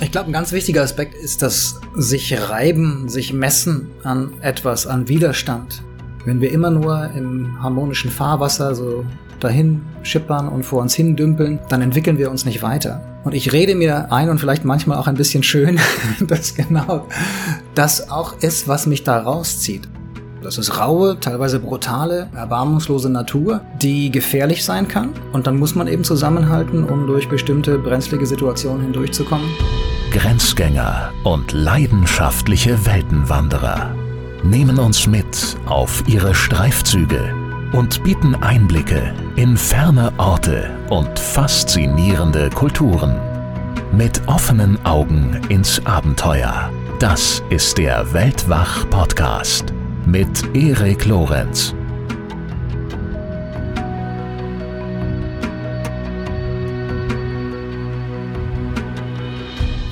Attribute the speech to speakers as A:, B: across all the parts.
A: Ich glaube, ein ganz wichtiger Aspekt ist das sich reiben, sich messen an etwas, an Widerstand. Wenn wir immer nur im harmonischen Fahrwasser so dahin schippern und vor uns hin dümpeln, dann entwickeln wir uns nicht weiter. Und ich rede mir ein und vielleicht manchmal auch ein bisschen schön, dass genau das auch ist, was mich da rauszieht. Das ist raue, teilweise brutale, erbarmungslose Natur, die gefährlich sein kann. Und dann muss man eben zusammenhalten, um durch bestimmte brenzlige Situationen hindurchzukommen.
B: Grenzgänger und leidenschaftliche Weltenwanderer nehmen uns mit auf ihre Streifzüge und bieten Einblicke in ferne Orte und faszinierende Kulturen. Mit offenen Augen ins Abenteuer. Das ist der Weltwach-Podcast mit Erik Lorenz.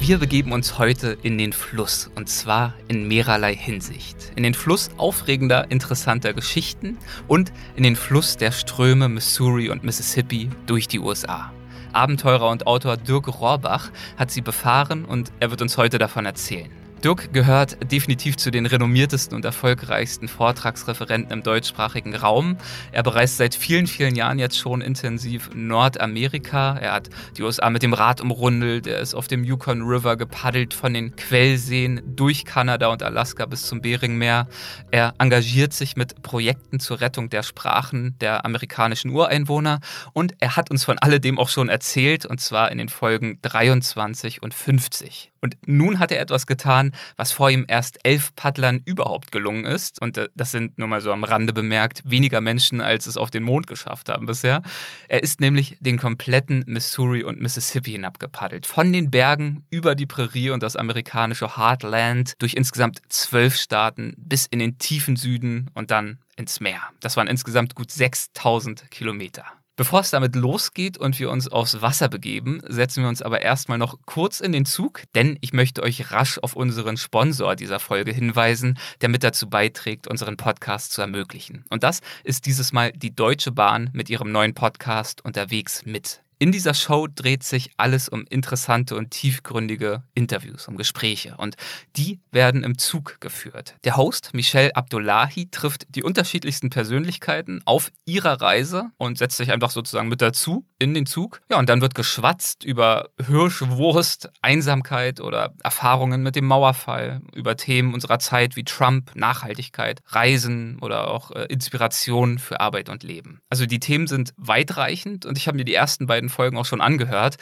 C: Wir begeben uns heute in den Fluss und zwar in mehrerlei Hinsicht. In den Fluss aufregender, interessanter Geschichten und in den Fluss der Ströme Missouri und Mississippi durch die USA. Abenteurer und Autor Dirk Rohrbach hat sie befahren und er wird uns heute davon erzählen. Dirk gehört definitiv zu den renommiertesten und erfolgreichsten Vortragsreferenten im deutschsprachigen Raum. Er bereist seit vielen, vielen Jahren jetzt schon intensiv Nordamerika. Er hat die USA mit dem Rad umrundelt. Er ist auf dem Yukon River gepaddelt von den Quellseen durch Kanada und Alaska bis zum Beringmeer. Er engagiert sich mit Projekten zur Rettung der Sprachen der amerikanischen Ureinwohner und er hat uns von alledem auch schon erzählt und zwar in den Folgen 23 und 50. Und nun hat er etwas getan, was vor ihm erst elf Paddlern überhaupt gelungen ist. Und äh, das sind nur mal so am Rande bemerkt weniger Menschen, als es auf den Mond geschafft haben bisher. Er ist nämlich den kompletten Missouri und Mississippi hinabgepaddelt. Von den Bergen über die Prärie und das amerikanische Heartland durch insgesamt zwölf Staaten bis in den tiefen Süden und dann ins Meer. Das waren insgesamt gut 6000 Kilometer. Bevor es damit losgeht und wir uns aufs Wasser begeben, setzen wir uns aber erstmal noch kurz in den Zug, denn ich möchte euch rasch auf unseren Sponsor dieser Folge hinweisen, der mit dazu beiträgt, unseren Podcast zu ermöglichen. Und das ist dieses Mal die Deutsche Bahn mit ihrem neuen Podcast Unterwegs mit. In dieser Show dreht sich alles um interessante und tiefgründige Interviews, um Gespräche. Und die werden im Zug geführt. Der Host, Michel Abdullahi, trifft die unterschiedlichsten Persönlichkeiten auf ihrer Reise und setzt sich einfach sozusagen mit dazu in den Zug. Ja, und dann wird geschwatzt über Hirschwurst, Einsamkeit oder Erfahrungen mit dem Mauerfall, über Themen unserer Zeit wie Trump, Nachhaltigkeit, Reisen oder auch äh, Inspiration für Arbeit und Leben. Also die Themen sind weitreichend und ich habe mir die ersten beiden Folgen auch schon angehört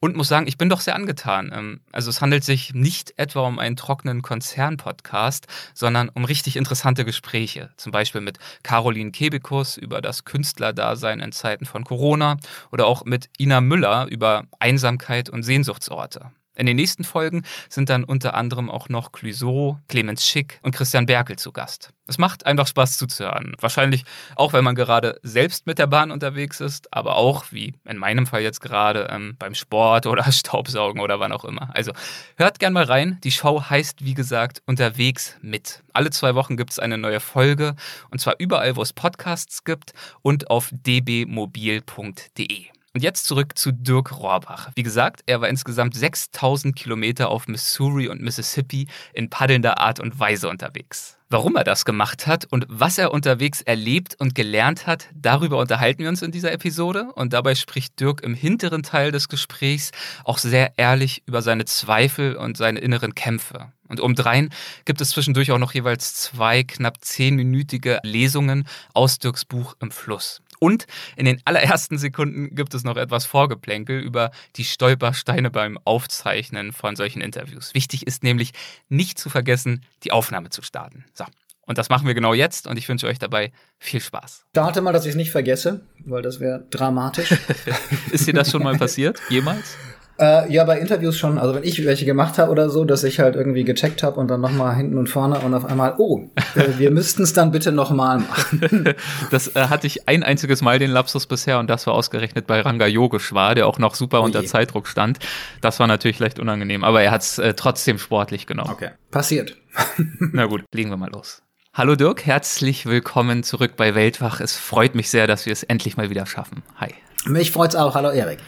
C: und muss sagen, ich bin doch sehr angetan. Ähm, also es handelt sich nicht etwa um einen trockenen Konzern-Podcast, sondern um richtig interessante Gespräche. Zum Beispiel mit Caroline Kebekus über das Künstlerdasein in Zeiten von Corona oder auch mit Ina Müller über Einsamkeit und Sehnsuchtsorte. In den nächsten Folgen sind dann unter anderem auch noch Clouseau, Clemens Schick und Christian Berkel zu Gast. Es macht einfach Spaß zuzuhören. Wahrscheinlich auch, wenn man gerade selbst mit der Bahn unterwegs ist, aber auch, wie in meinem Fall jetzt gerade, ähm, beim Sport oder Staubsaugen oder wann auch immer. Also hört gern mal rein. Die Show heißt, wie gesagt, Unterwegs mit. Alle zwei Wochen gibt es eine neue Folge und zwar überall, wo es Podcasts gibt und auf dbmobil.de. Und jetzt zurück zu Dirk Rohrbach. Wie gesagt, er war insgesamt 6000 Kilometer auf Missouri und Mississippi in paddelnder Art und Weise unterwegs. Warum er das gemacht hat und was er unterwegs erlebt und gelernt hat, darüber unterhalten wir uns in dieser Episode. Und dabei spricht Dirk im hinteren Teil des Gesprächs auch sehr ehrlich über seine Zweifel und seine inneren Kämpfe. Und obendrein gibt es zwischendurch auch noch jeweils zwei knapp zehnminütige Lesungen aus Dirks Buch im Fluss. Und in den allerersten Sekunden gibt es noch etwas Vorgeplänkel über die Stolpersteine beim Aufzeichnen von solchen Interviews. Wichtig ist nämlich nicht zu vergessen, die Aufnahme zu starten. So. Und das machen wir genau jetzt und ich wünsche euch dabei viel Spaß.
A: Starte mal, dass ich es nicht vergesse, weil das wäre dramatisch.
C: ist dir das schon mal passiert? Jemals?
A: Äh, ja, bei Interviews schon. Also wenn ich welche gemacht habe oder so, dass ich halt irgendwie gecheckt habe und dann nochmal hinten und vorne und auf einmal, oh, äh, wir müssten es dann bitte nochmal machen.
C: das äh, hatte ich ein einziges Mal den Lapsus bisher und das war ausgerechnet bei Ranga Yogeshwar, der auch noch super oh unter Zeitdruck stand. Das war natürlich leicht unangenehm, aber er hat es äh, trotzdem sportlich genommen.
A: Okay, passiert.
C: Na gut, legen wir mal los. Hallo Dirk, herzlich willkommen zurück bei Weltwach. Es freut mich sehr, dass wir es endlich mal wieder schaffen. Hi.
A: Mich freut's auch. Hallo Erik.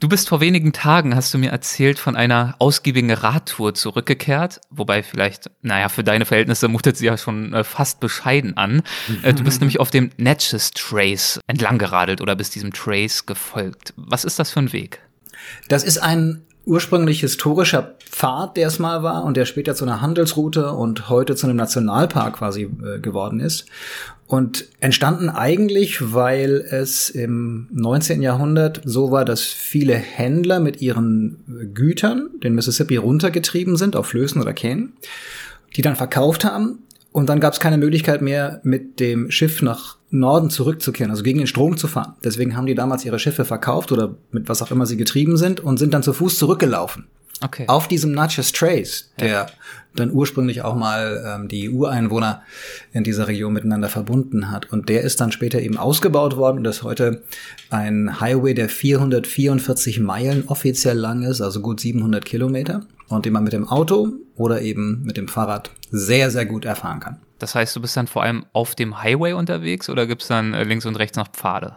C: Du bist vor wenigen Tagen, hast du mir erzählt, von einer ausgiebigen Radtour zurückgekehrt. Wobei vielleicht, naja, für deine Verhältnisse mutet sie ja schon äh, fast bescheiden an. Äh, du bist nämlich auf dem Natchez Trace entlang geradelt oder bist diesem Trace gefolgt. Was ist das für ein Weg?
A: Das ist ein ursprünglich historischer Pfad, der es mal war und der später zu einer Handelsroute und heute zu einem Nationalpark quasi äh, geworden ist. Und entstanden eigentlich, weil es im 19. Jahrhundert so war, dass viele Händler mit ihren Gütern den Mississippi runtergetrieben sind auf Flößen oder Kähnen, die dann verkauft haben und dann gab es keine Möglichkeit mehr, mit dem Schiff nach Norden zurückzukehren, also gegen den Strom zu fahren. Deswegen haben die damals ihre Schiffe verkauft oder mit was auch immer sie getrieben sind und sind dann zu Fuß zurückgelaufen. Okay. Auf diesem Natchez Trace, der ja. dann ursprünglich auch mal ähm, die Ureinwohner in dieser Region miteinander verbunden hat. Und der ist dann später eben ausgebaut worden und ist heute ein Highway, der 444 Meilen offiziell lang ist, also gut 700 Kilometer und den man mit dem Auto oder eben mit dem Fahrrad sehr, sehr gut erfahren kann.
C: Das heißt, du bist dann vor allem auf dem Highway unterwegs oder gibt es dann äh, links und rechts noch Pfade?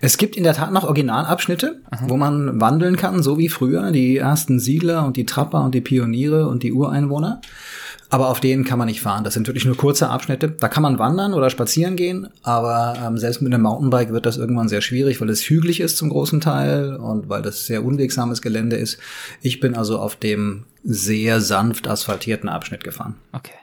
A: Es gibt in der Tat noch Originalabschnitte, Aha. wo man wandeln kann, so wie früher, die ersten Siedler und die Trapper und die Pioniere und die Ureinwohner. Aber auf denen kann man nicht fahren. Das sind wirklich nur kurze Abschnitte. Da kann man wandern oder spazieren gehen, aber ähm, selbst mit einem Mountainbike wird das irgendwann sehr schwierig, weil es hügelig ist zum großen Teil und weil das sehr unwegsames Gelände ist. Ich bin also auf dem sehr sanft asphaltierten Abschnitt gefahren.
C: Okay.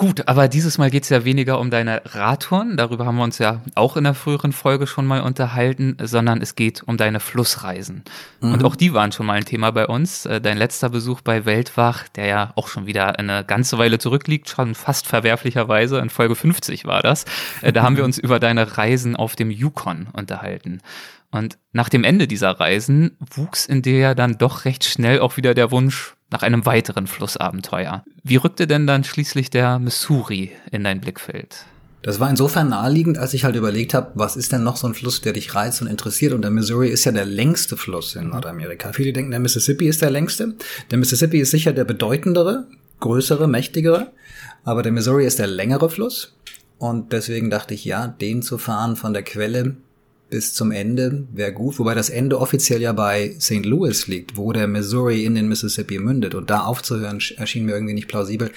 C: Gut, aber dieses Mal geht's ja weniger um deine Radtouren, darüber haben wir uns ja auch in der früheren Folge schon mal unterhalten, sondern es geht um deine Flussreisen. Mhm. Und auch die waren schon mal ein Thema bei uns. Äh, dein letzter Besuch bei Weltwach, der ja auch schon wieder eine ganze Weile zurückliegt, schon fast verwerflicherweise, in Folge 50 war das. Äh, da haben wir uns über deine Reisen auf dem Yukon unterhalten. Und nach dem Ende dieser Reisen wuchs in dir ja dann doch recht schnell auch wieder der Wunsch, nach einem weiteren Flussabenteuer. Wie rückte denn dann schließlich der Missouri in dein Blickfeld?
A: Das war insofern naheliegend, als ich halt überlegt habe, was ist denn noch so ein Fluss, der dich reizt und interessiert? Und der Missouri ist ja der längste Fluss in Nordamerika. Viele denken, der Mississippi ist der längste. Der Mississippi ist sicher der bedeutendere, größere, mächtigere. Aber der Missouri ist der längere Fluss. Und deswegen dachte ich, ja, den zu fahren von der Quelle bis zum Ende wäre gut, wobei das Ende offiziell ja bei St. Louis liegt, wo der Missouri in den Mississippi mündet. Und da aufzuhören erschien mir irgendwie nicht plausibel.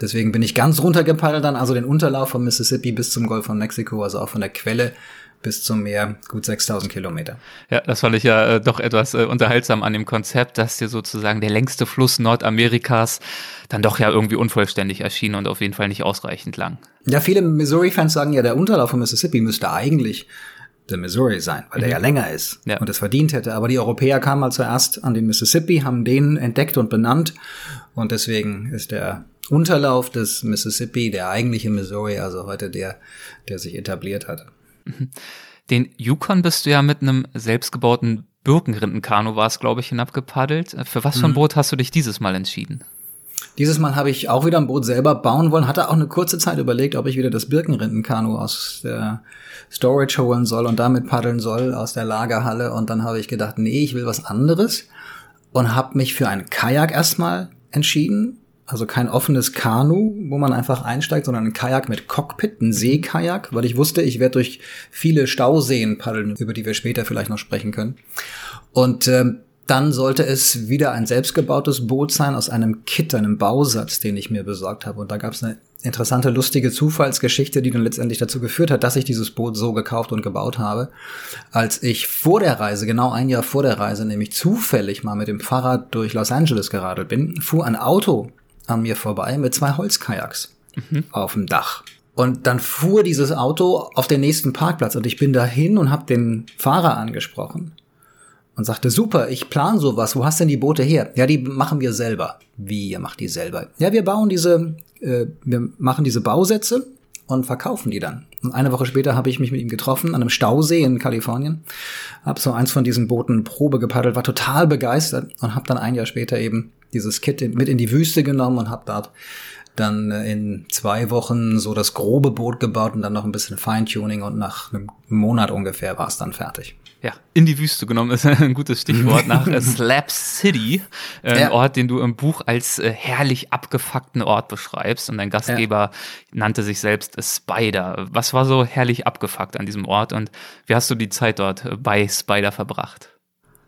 A: Deswegen bin ich ganz runtergepaddelt dann, also den Unterlauf vom Mississippi bis zum Golf von Mexiko, also auch von der Quelle bis zum Meer, gut 6000 Kilometer.
C: Ja, das fand ich ja äh, doch etwas äh, unterhaltsam an dem Konzept, dass dir sozusagen der längste Fluss Nordamerikas dann doch ja irgendwie unvollständig erschien und auf jeden Fall nicht ausreichend lang.
A: Ja, viele Missouri-Fans sagen ja, der Unterlauf vom Mississippi müsste eigentlich der Missouri sein, weil mhm. der ja länger ist ja. und es verdient hätte. Aber die Europäer kamen mal zuerst an den Mississippi, haben den entdeckt und benannt und deswegen ist der Unterlauf des Mississippi der eigentliche Missouri, also heute der, der sich etabliert hat.
C: Mhm. Den Yukon bist du ja mit einem selbstgebauten Birkenrindenkanu war es, glaube ich, hinabgepaddelt. Für was für ein mhm. Boot hast du dich dieses Mal entschieden?
A: Dieses Mal habe ich auch wieder ein Boot selber bauen wollen, hatte auch eine kurze Zeit überlegt, ob ich wieder das Birkenrindenkanu aus der Storage holen soll und damit paddeln soll aus der Lagerhalle. Und dann habe ich gedacht, nee, ich will was anderes und habe mich für ein Kajak erstmal entschieden. Also kein offenes Kanu, wo man einfach einsteigt, sondern ein Kajak mit Cockpit, ein Seekajak, weil ich wusste, ich werde durch viele Stauseen paddeln, über die wir später vielleicht noch sprechen können. Und ähm, dann sollte es wieder ein selbstgebautes Boot sein aus einem Kit, einem Bausatz, den ich mir besorgt habe. Und da gab es eine interessante, lustige Zufallsgeschichte, die dann letztendlich dazu geführt hat, dass ich dieses Boot so gekauft und gebaut habe. Als ich vor der Reise, genau ein Jahr vor der Reise, nämlich zufällig mal mit dem Fahrrad durch Los Angeles geradelt bin, fuhr ein Auto an mir vorbei mit zwei Holzkajaks mhm. auf dem Dach. Und dann fuhr dieses Auto auf den nächsten Parkplatz und ich bin dahin und habe den Fahrer angesprochen und sagte, super, ich plan sowas, wo hast denn die Boote her? Ja, die machen wir selber. Wie, ihr macht die selber? Ja, wir bauen diese, äh, wir machen diese Bausätze und verkaufen die dann. Und eine Woche später habe ich mich mit ihm getroffen an einem Stausee in Kalifornien, habe so eins von diesen Booten Probe gepaddelt, war total begeistert und habe dann ein Jahr später eben dieses Kit mit in die Wüste genommen und habe dort dann äh, in zwei Wochen so das grobe Boot gebaut und dann noch ein bisschen Feintuning und nach einem Monat ungefähr war es dann fertig
C: ja, in die Wüste genommen ist ein gutes Stichwort nach äh, Slap City, äh, ein ja. Ort, den du im Buch als äh, herrlich abgefuckten Ort beschreibst und dein Gastgeber ja. nannte sich selbst Spider. Was war so herrlich abgefuckt an diesem Ort und wie hast du die Zeit dort bei Spider verbracht?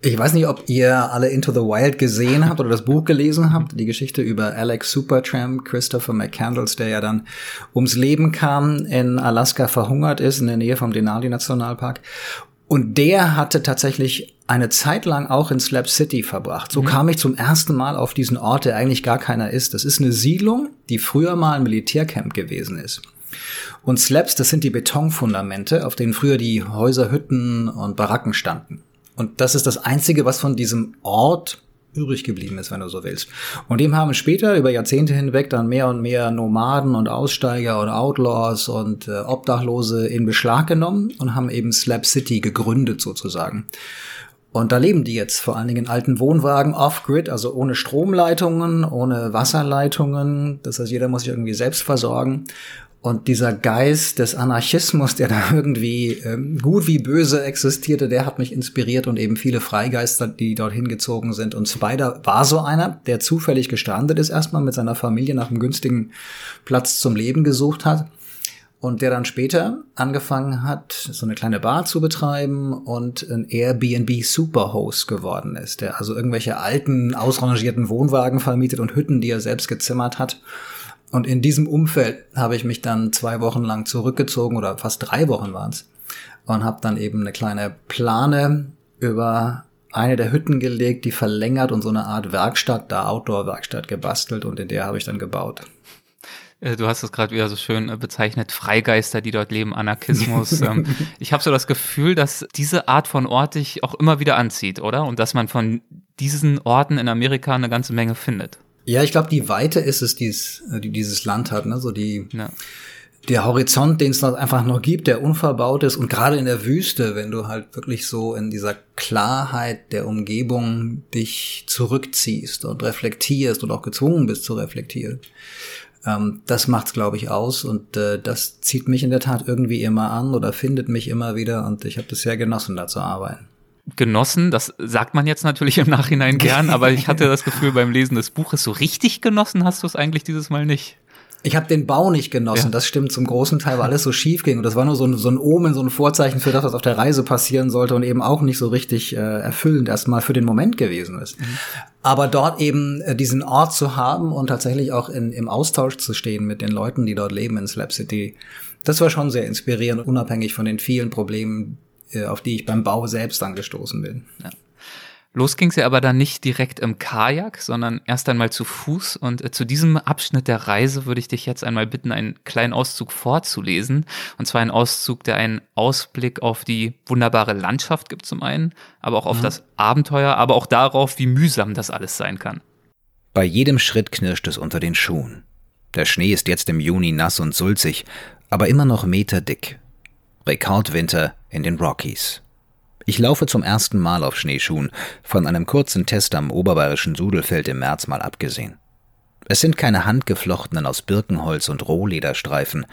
A: Ich weiß nicht, ob ihr alle Into the Wild gesehen habt oder das Buch gelesen habt. Die Geschichte über Alex Supertramp, Christopher McCandles, der ja dann ums Leben kam, in Alaska verhungert ist, in der Nähe vom Denali Nationalpark. Und der hatte tatsächlich eine Zeit lang auch in Slab City verbracht. So mhm. kam ich zum ersten Mal auf diesen Ort, der eigentlich gar keiner ist. Das ist eine Siedlung, die früher mal ein Militärcamp gewesen ist. Und Slabs, das sind die Betonfundamente, auf denen früher die Häuser, Hütten und Baracken standen. Und das ist das Einzige, was von diesem Ort übrig geblieben ist, wenn du so willst. Und dem haben später über Jahrzehnte hinweg dann mehr und mehr Nomaden und Aussteiger und Outlaws und äh, Obdachlose in Beschlag genommen und haben eben Slab City gegründet sozusagen. Und da leben die jetzt vor allen Dingen in alten Wohnwagen off-grid, also ohne Stromleitungen, ohne Wasserleitungen. Das heißt, jeder muss sich irgendwie selbst versorgen. Und dieser Geist des Anarchismus, der da irgendwie ähm, gut wie böse existierte, der hat mich inspiriert und eben viele Freigeister, die dorthin gezogen sind. Und Spider war so einer, der zufällig gestrandet ist, erstmal mit seiner Familie nach einem günstigen Platz zum Leben gesucht hat. Und der dann später angefangen hat, so eine kleine Bar zu betreiben und ein Airbnb Superhost geworden ist, der also irgendwelche alten, ausrangierten Wohnwagen vermietet und Hütten, die er selbst gezimmert hat und in diesem Umfeld habe ich mich dann zwei Wochen lang zurückgezogen oder fast drei Wochen waren es und habe dann eben eine kleine Plane über eine der Hütten gelegt, die verlängert und so eine Art Werkstatt, da Outdoor-Werkstatt gebastelt und in der habe ich dann gebaut.
C: Äh, du hast es gerade wieder so schön äh, bezeichnet, Freigeister, die dort leben, Anarchismus. Ähm, ich habe so das Gefühl, dass diese Art von Ort dich auch immer wieder anzieht, oder? Und dass man von diesen Orten in Amerika eine ganze Menge findet.
A: Ja, ich glaube, die Weite ist es, dies, äh, die dieses Land hat, ne? So die ja. der Horizont, den es einfach noch gibt, der unverbaut ist und gerade in der Wüste, wenn du halt wirklich so in dieser Klarheit der Umgebung dich zurückziehst und reflektierst und auch gezwungen bist zu reflektieren. Ähm, das macht's, glaube ich, aus und äh, das zieht mich in der Tat irgendwie immer an oder findet mich immer wieder und ich habe das sehr genossen, da zu arbeiten
C: genossen. Das sagt man jetzt natürlich im Nachhinein gern, aber ich hatte das Gefühl beim Lesen des Buches, so richtig genossen hast du es eigentlich dieses Mal nicht.
A: Ich habe den Bau nicht genossen, ja. das stimmt zum großen Teil, weil alles so schief ging. Und das war nur so ein, so ein Omen, so ein Vorzeichen für das, was auf der Reise passieren sollte und eben auch nicht so richtig äh, erfüllend erstmal für den Moment gewesen ist. Mhm. Aber dort eben äh, diesen Ort zu haben und tatsächlich auch in, im Austausch zu stehen mit den Leuten, die dort leben in Slap City, das war schon sehr inspirierend, unabhängig von den vielen Problemen, auf die ich beim Bau selbst angestoßen bin. Ja.
C: Los ging es ja aber dann nicht direkt im Kajak, sondern erst einmal zu Fuß. Und äh, zu diesem Abschnitt der Reise würde ich dich jetzt einmal bitten, einen kleinen Auszug vorzulesen. Und zwar einen Auszug, der einen Ausblick auf die wunderbare Landschaft gibt zum einen, aber auch auf mhm. das Abenteuer, aber auch darauf, wie mühsam das alles sein kann.
B: Bei jedem Schritt knirscht es unter den Schuhen. Der Schnee ist jetzt im Juni nass und sulzig, aber immer noch meterdick. Rekordwinter in den Rockies. Ich laufe zum ersten Mal auf Schneeschuhen, von einem kurzen Test am oberbayerischen Sudelfeld im März mal abgesehen. Es sind keine handgeflochtenen aus Birkenholz und Rohlederstreifen.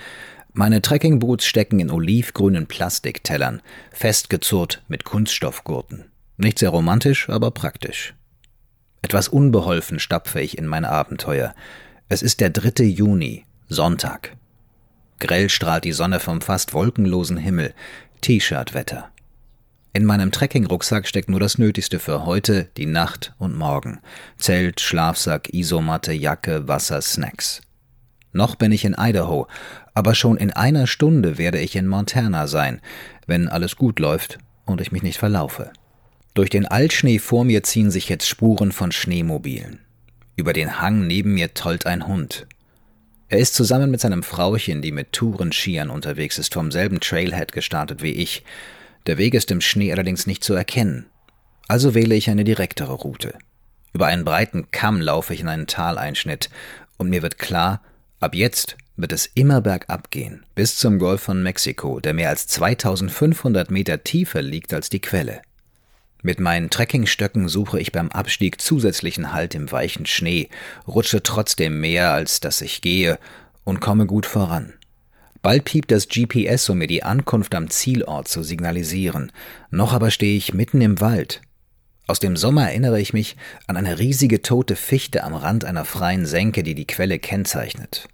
B: Meine Trekkingboots stecken in olivgrünen Plastiktellern, festgezurrt mit Kunststoffgurten. Nicht sehr romantisch, aber praktisch. Etwas unbeholfen stapfe ich in mein Abenteuer. Es ist der 3. Juni, Sonntag. Grell strahlt die Sonne vom fast wolkenlosen Himmel. T-Shirt-Wetter. In meinem Trekkingrucksack steckt nur das Nötigste für heute, die Nacht und morgen. Zelt, Schlafsack, Isomatte, Jacke, Wasser, Snacks. Noch bin ich in Idaho, aber schon in einer Stunde werde ich in Montana sein, wenn alles gut läuft und ich mich nicht verlaufe. Durch den Altschnee vor mir ziehen sich jetzt Spuren von Schneemobilen. Über den Hang neben mir tollt ein Hund. Er ist zusammen mit seinem Frauchen, die mit Tourenskiern unterwegs ist, vom selben Trailhead gestartet wie ich. Der Weg ist im Schnee allerdings nicht zu erkennen. Also wähle ich eine direktere Route. Über einen breiten Kamm laufe ich in einen Taleinschnitt und mir wird klar, ab jetzt wird es immer bergab gehen, bis zum Golf von Mexiko, der mehr als 2500 Meter tiefer liegt als die Quelle. Mit meinen Trekkingstöcken suche ich beim Abstieg zusätzlichen Halt im weichen Schnee, rutsche trotzdem mehr, als dass ich gehe, und komme gut voran. Bald piept das GPS, um mir die Ankunft am Zielort zu signalisieren. Noch aber stehe ich mitten im Wald. Aus dem Sommer erinnere ich mich an eine riesige tote Fichte am Rand einer freien Senke, die die Quelle kennzeichnet.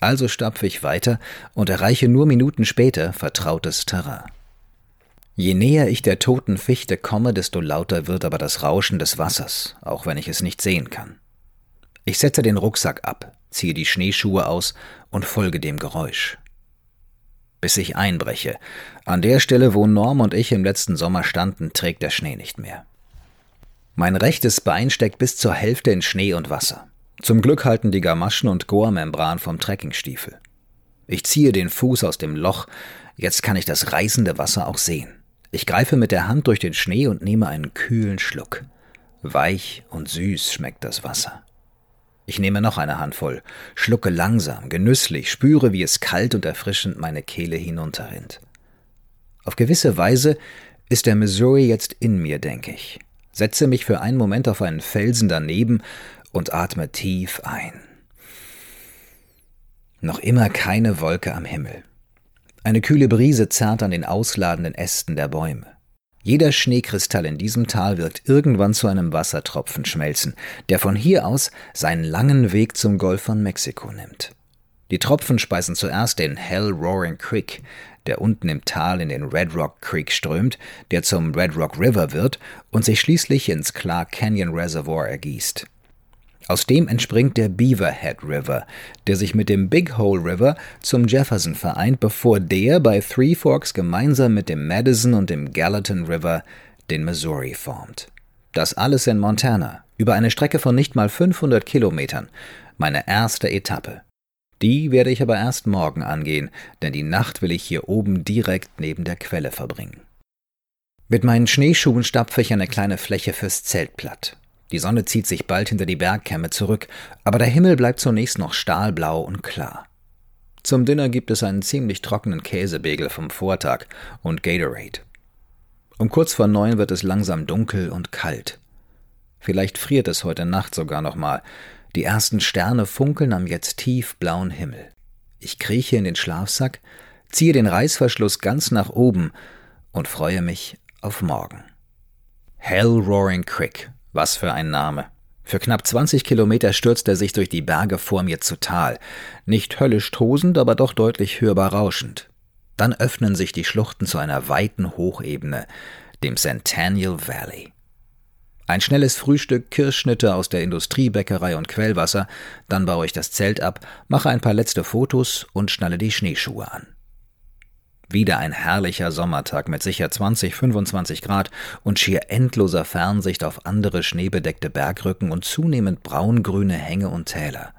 B: Also stapfe ich weiter und erreiche nur Minuten später vertrautes Terrain. Je näher ich der toten Fichte komme, desto lauter wird aber das Rauschen des Wassers, auch wenn ich es nicht sehen kann. Ich setze den Rucksack ab, ziehe die Schneeschuhe aus und folge dem Geräusch. Bis ich einbreche. An der Stelle, wo Norm und ich im letzten Sommer standen, trägt der Schnee nicht mehr. Mein rechtes Bein steckt bis zur Hälfte in Schnee und Wasser. Zum Glück halten die Gamaschen und Goa-Membran vom Trekkingstiefel. Ich ziehe den Fuß aus dem Loch, jetzt kann ich das reißende Wasser auch sehen. Ich greife mit der Hand durch den Schnee und nehme einen kühlen Schluck. Weich und süß schmeckt das Wasser. Ich nehme noch eine Handvoll, schlucke langsam, genüsslich, spüre, wie es kalt und erfrischend meine Kehle hinunterrinnt. Auf gewisse Weise ist der Missouri jetzt in mir, denke ich, setze mich für einen Moment auf einen Felsen daneben und atme tief ein. Noch immer keine Wolke am Himmel. Eine kühle Brise zerrt an den ausladenden Ästen der Bäume. Jeder Schneekristall in diesem Tal wird irgendwann zu einem Wassertropfen schmelzen, der von hier aus seinen langen Weg zum Golf von Mexiko nimmt. Die Tropfen speisen zuerst den Hell Roaring Creek, der unten im Tal in den Red Rock Creek strömt, der zum Red Rock River wird und sich schließlich ins Clark Canyon Reservoir ergießt. Aus dem entspringt der Beaverhead River, der sich mit dem Big Hole River zum Jefferson vereint, bevor der bei Three Forks gemeinsam mit dem Madison und dem Gallatin River den Missouri formt. Das alles in Montana, über eine Strecke von nicht mal 500 Kilometern, meine erste Etappe. Die werde ich aber erst morgen angehen, denn die Nacht will ich hier oben direkt neben der Quelle verbringen. Mit meinen Schneeschuhen stapfe ich eine kleine Fläche fürs Zelt platt. Die Sonne zieht sich bald hinter die Bergkämme zurück, aber der Himmel bleibt zunächst noch stahlblau und klar. Zum Dinner gibt es einen ziemlich trockenen Käsebegel vom Vortag und Gatorade. Um kurz vor neun wird es langsam dunkel und kalt. Vielleicht friert es heute Nacht sogar noch mal. Die ersten Sterne funkeln am jetzt tiefblauen Himmel. Ich krieche in den Schlafsack, ziehe den Reißverschluss ganz nach oben und freue mich auf morgen. Hell Roaring Creek was für ein Name. Für knapp 20 Kilometer stürzt er sich durch die Berge vor mir zu Tal. Nicht höllisch tosend, aber doch deutlich hörbar rauschend. Dann öffnen sich die Schluchten zu einer weiten Hochebene, dem Centennial Valley. Ein schnelles Frühstück, Kirschschnitte aus der Industriebäckerei und Quellwasser, dann baue ich das Zelt ab, mache ein paar letzte Fotos und schnalle die Schneeschuhe an. Wieder ein herrlicher Sommertag mit sicher 20, 25 Grad und schier endloser Fernsicht auf andere schneebedeckte Bergrücken und zunehmend braungrüne Hänge und Täler.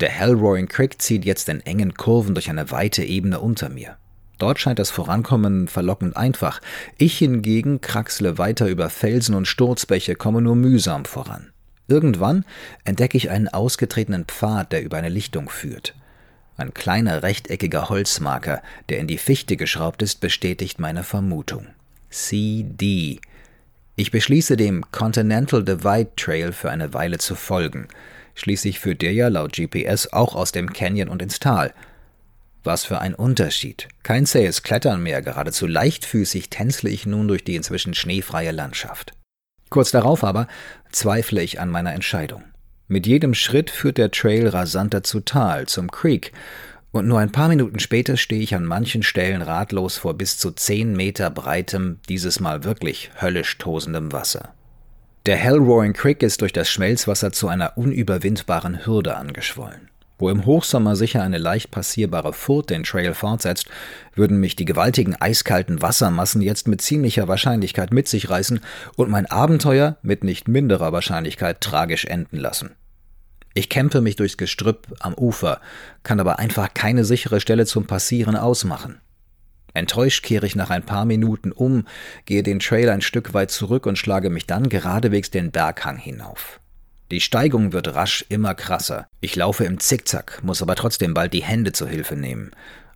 B: Der Hellroaring Creek zieht jetzt in engen Kurven durch eine weite Ebene unter mir. Dort scheint das Vorankommen verlockend einfach. Ich hingegen kraxle weiter über Felsen und Sturzbäche, komme nur mühsam voran. Irgendwann entdecke ich einen ausgetretenen Pfad, der über eine Lichtung führt. Ein kleiner rechteckiger Holzmarker, der in die Fichte geschraubt ist, bestätigt meine Vermutung. CD. Ich beschließe dem Continental Divide Trail für eine Weile zu folgen. Schließlich führt der ja laut GPS auch aus dem Canyon und ins Tal. Was für ein Unterschied. Kein zähes Klettern mehr, geradezu leichtfüßig tänzle ich nun durch die inzwischen schneefreie Landschaft. Kurz darauf aber zweifle ich an meiner Entscheidung. Mit jedem Schritt führt der Trail rasanter zu Tal, zum Creek, und nur ein paar Minuten später stehe ich an manchen Stellen ratlos vor bis zu zehn Meter breitem, dieses Mal wirklich höllisch tosendem Wasser. Der Hellroaring Creek ist durch das Schmelzwasser zu einer unüberwindbaren Hürde angeschwollen. Wo im Hochsommer sicher eine leicht passierbare Furt den Trail fortsetzt, würden mich die gewaltigen eiskalten Wassermassen jetzt mit ziemlicher Wahrscheinlichkeit mit sich reißen und mein Abenteuer mit nicht minderer Wahrscheinlichkeit tragisch enden lassen. Ich kämpfe mich durchs Gestrüpp am Ufer, kann aber einfach keine sichere Stelle zum Passieren ausmachen. Enttäuscht kehre ich nach ein paar Minuten um, gehe den Trail ein Stück weit zurück und schlage mich dann geradewegs den Berghang hinauf. Die Steigung wird rasch immer krasser. Ich laufe im Zickzack, muss aber trotzdem bald die Hände zur Hilfe nehmen.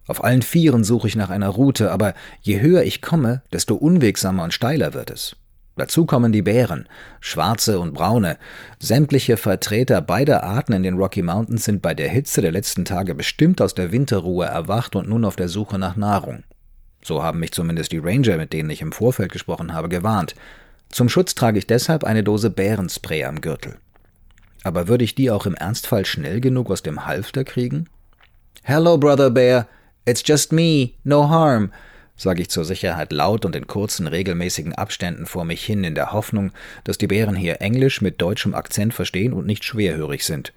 B: Auf allen Vieren suche ich nach einer Route, aber je höher ich komme, desto unwegsamer und steiler wird es. Dazu kommen die Bären, schwarze und braune. Sämtliche Vertreter beider Arten in den Rocky Mountains sind bei der Hitze der letzten Tage bestimmt aus der Winterruhe erwacht und nun auf der Suche nach Nahrung. So haben mich zumindest die Ranger, mit denen ich im Vorfeld gesprochen habe, gewarnt. Zum Schutz trage ich deshalb eine Dose Bärenspray am Gürtel. Aber würde ich die auch im Ernstfall schnell genug aus dem Halfter kriegen? Hello, Brother Bear. It's just me. No harm. sage ich zur Sicherheit laut und in kurzen, regelmäßigen Abständen vor mich hin, in der Hoffnung, dass die Bären hier Englisch mit deutschem Akzent verstehen und nicht schwerhörig sind.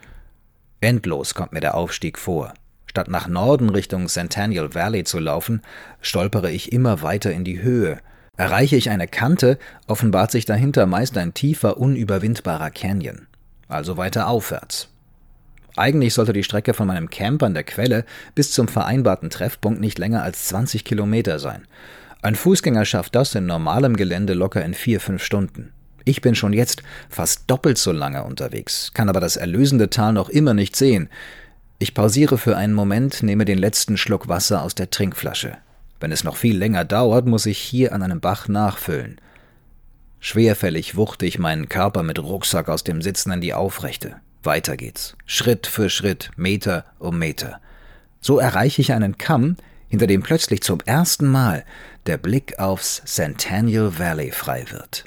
B: Endlos kommt mir der Aufstieg vor. Statt nach Norden Richtung Centennial Valley zu laufen, stolpere ich immer weiter in die Höhe. Erreiche ich eine Kante, offenbart sich dahinter meist ein tiefer, unüberwindbarer Canyon. Also weiter aufwärts. Eigentlich sollte die Strecke von meinem Camp an der Quelle bis zum vereinbarten Treffpunkt nicht länger als 20 Kilometer sein. Ein Fußgänger schafft das in normalem Gelände locker in vier, fünf Stunden. Ich bin schon jetzt fast doppelt so lange unterwegs, kann aber das erlösende Tal noch immer nicht sehen. Ich pausiere für einen Moment, nehme den letzten Schluck Wasser aus der Trinkflasche. Wenn es noch viel länger dauert, muss ich hier an einem Bach nachfüllen. Schwerfällig wuchte ich meinen Körper mit Rucksack aus dem Sitzen an die Aufrechte. Weiter geht's. Schritt für Schritt, Meter um Meter. So erreiche ich einen Kamm, hinter dem plötzlich zum ersten Mal der Blick aufs Centennial Valley frei wird.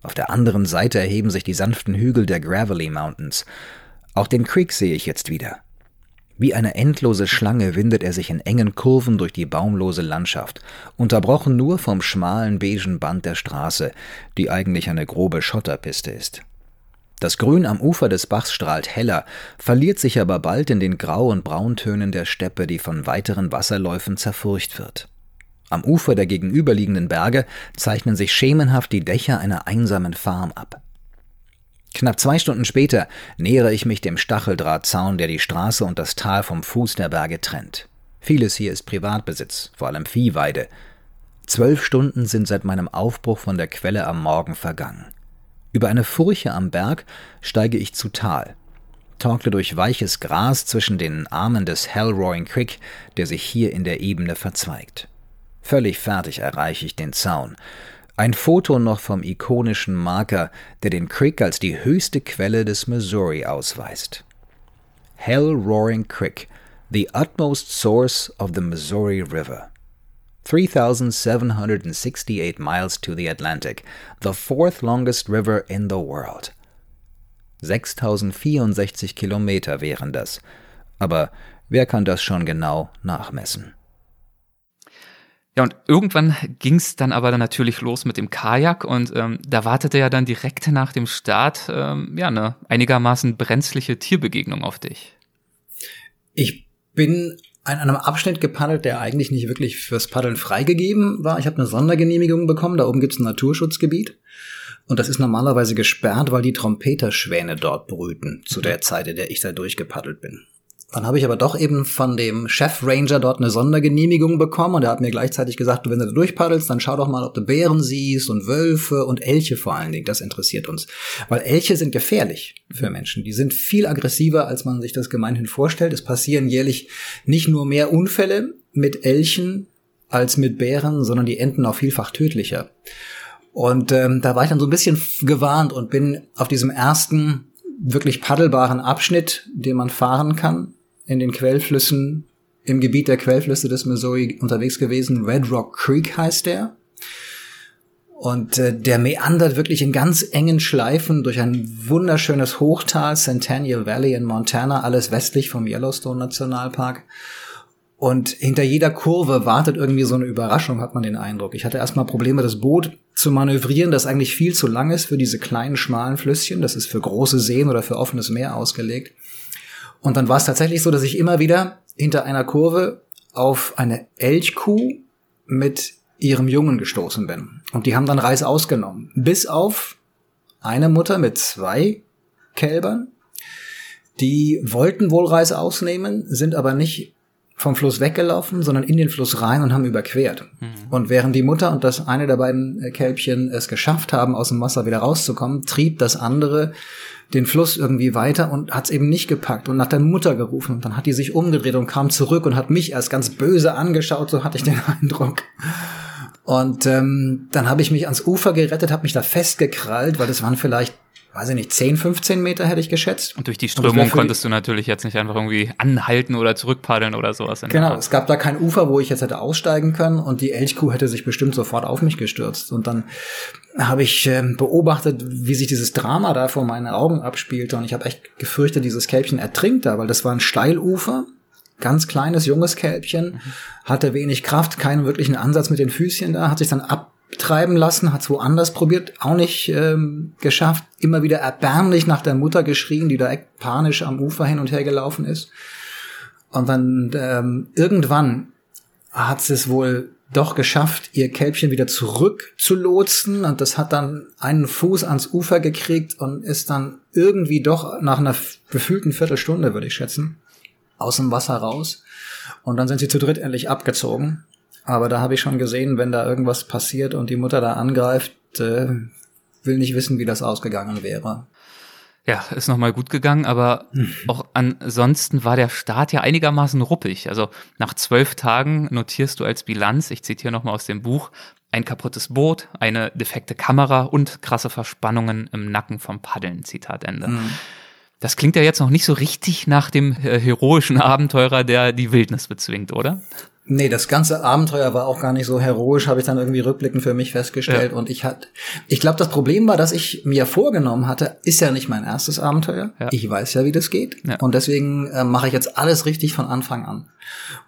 B: Auf der anderen Seite erheben sich die sanften Hügel der Gravelly Mountains. Auch den Creek sehe ich jetzt wieder. Wie eine endlose Schlange windet er sich in engen Kurven durch die baumlose Landschaft, unterbrochen nur vom schmalen beigen Band der Straße, die eigentlich eine grobe Schotterpiste ist. Das Grün am Ufer des Bachs strahlt heller, verliert sich aber bald in den Grau- und Brauntönen der Steppe, die von weiteren Wasserläufen zerfurcht wird. Am Ufer der gegenüberliegenden Berge zeichnen sich schemenhaft die Dächer einer einsamen Farm ab. Knapp zwei Stunden später nähere ich mich dem Stacheldrahtzaun, der die Straße und das Tal vom Fuß der Berge trennt. Vieles hier ist Privatbesitz, vor allem Viehweide. Zwölf Stunden sind seit meinem Aufbruch von der Quelle am Morgen vergangen. Über eine Furche am Berg steige ich zu Tal, torkle durch weiches Gras zwischen den Armen des Hellroaring Creek, der sich hier in der Ebene verzweigt. Völlig fertig erreiche ich den Zaun. Ein Foto noch vom ikonischen Marker, der den Creek als die höchste Quelle des Missouri ausweist. Hell Roaring Creek, the utmost source of the Missouri River. 3,768 miles to the Atlantic, the fourth longest river in the world. 6064 Kilometer wären das. Aber wer kann das schon genau nachmessen?
C: Ja, und irgendwann ging es dann aber dann natürlich los mit dem Kajak und ähm, da wartete ja dann direkt nach dem Start ähm, ja eine einigermaßen brenzliche Tierbegegnung auf dich.
A: Ich bin an einem Abschnitt gepaddelt, der eigentlich nicht wirklich fürs Paddeln freigegeben war. Ich habe eine Sondergenehmigung bekommen. Da oben gibt's ein Naturschutzgebiet. Und das ist normalerweise gesperrt, weil die Trompeterschwäne dort brüten, zu der Zeit, in der ich da durchgepaddelt bin. Dann habe ich aber doch eben von dem Chef Ranger dort eine Sondergenehmigung bekommen und er hat mir gleichzeitig gesagt, wenn du da durchpaddelst, dann schau doch mal, ob du Bären siehst und Wölfe und Elche vor allen Dingen. Das interessiert uns. Weil Elche sind gefährlich für Menschen. Die sind viel aggressiver, als man sich das gemeinhin vorstellt. Es passieren jährlich nicht nur mehr Unfälle mit Elchen als mit Bären, sondern die enden auch vielfach tödlicher. Und ähm, da war ich dann so ein bisschen gewarnt und bin auf diesem ersten wirklich paddelbaren Abschnitt, den man fahren kann, in den Quellflüssen, im Gebiet der Quellflüsse des Missouri unterwegs gewesen. Red Rock Creek heißt der. Und äh, der meandert wirklich in ganz engen Schleifen durch ein wunderschönes Hochtal, Centennial Valley in Montana, alles westlich vom Yellowstone Nationalpark. Und hinter jeder Kurve wartet irgendwie so eine Überraschung, hat man den Eindruck. Ich hatte erstmal Probleme, das Boot zu manövrieren, das eigentlich viel zu lang ist für diese kleinen, schmalen Flüsschen. Das ist für große Seen oder für offenes Meer ausgelegt. Und dann war es tatsächlich so, dass ich immer wieder hinter einer Kurve auf eine Elchkuh mit ihrem Jungen gestoßen bin. Und die haben dann Reis ausgenommen. Bis auf eine Mutter mit zwei Kälbern. Die wollten wohl Reis ausnehmen, sind aber nicht vom Fluss weggelaufen, sondern in den Fluss rein und haben überquert. Mhm. Und während die Mutter und das eine der beiden Kälbchen es geschafft haben, aus dem Wasser wieder rauszukommen, trieb das andere den Fluss irgendwie weiter und hat es eben nicht gepackt und nach der Mutter gerufen. Und dann hat die sich umgedreht und kam zurück und hat mich erst ganz böse angeschaut, so hatte ich den Eindruck. Und ähm, dann habe ich mich ans Ufer gerettet, habe mich da festgekrallt, weil das waren vielleicht weiß ich nicht, 10, 15 Meter hätte ich geschätzt.
C: Und durch die Strömung konntest du natürlich jetzt nicht einfach irgendwie anhalten oder zurückpaddeln oder sowas.
A: Genau, es gab da kein Ufer, wo ich jetzt hätte aussteigen können und die Elchkuh hätte sich bestimmt sofort auf mich gestürzt. Und dann habe ich äh, beobachtet, wie sich dieses Drama da vor meinen Augen abspielte und ich habe echt gefürchtet, dieses Kälbchen ertrinkt da, weil das war ein Steilufer ganz kleines, junges Kälbchen, mhm. hatte wenig Kraft, keinen wirklichen Ansatz mit den Füßchen da, hat sich dann abtreiben lassen, hat es woanders probiert, auch nicht ähm, geschafft, immer wieder erbärmlich nach der Mutter geschrien, die da panisch am Ufer hin und her gelaufen ist. Und dann ähm, irgendwann hat sie es wohl doch geschafft, ihr Kälbchen wieder zurück zu lotsen und das hat dann einen Fuß ans Ufer gekriegt und ist dann irgendwie doch nach einer gefühlten Viertelstunde, würde ich schätzen, aus dem Wasser raus. Und dann sind sie zu dritt endlich abgezogen. Aber da habe ich schon gesehen, wenn da irgendwas passiert und die Mutter da angreift, äh, will nicht wissen, wie das ausgegangen wäre.
C: Ja, ist nochmal gut gegangen, aber auch ansonsten war der Start ja einigermaßen ruppig. Also nach zwölf Tagen notierst du als Bilanz, ich zitiere nochmal aus dem Buch, ein kaputtes Boot, eine defekte Kamera und krasse Verspannungen im Nacken vom Paddeln, Zitat Ende. Mhm. Das klingt ja jetzt noch nicht so richtig nach dem äh, heroischen Abenteurer, der die Wildnis bezwingt, oder?
A: Nee, das ganze Abenteuer war auch gar nicht so heroisch, habe ich dann irgendwie rückblickend für mich festgestellt. Ja. Und ich hatte, ich glaube, das Problem war, dass ich mir vorgenommen hatte, ist ja nicht mein erstes Abenteuer. Ja. Ich weiß ja, wie das geht. Ja. Und deswegen äh, mache ich jetzt alles richtig von Anfang an.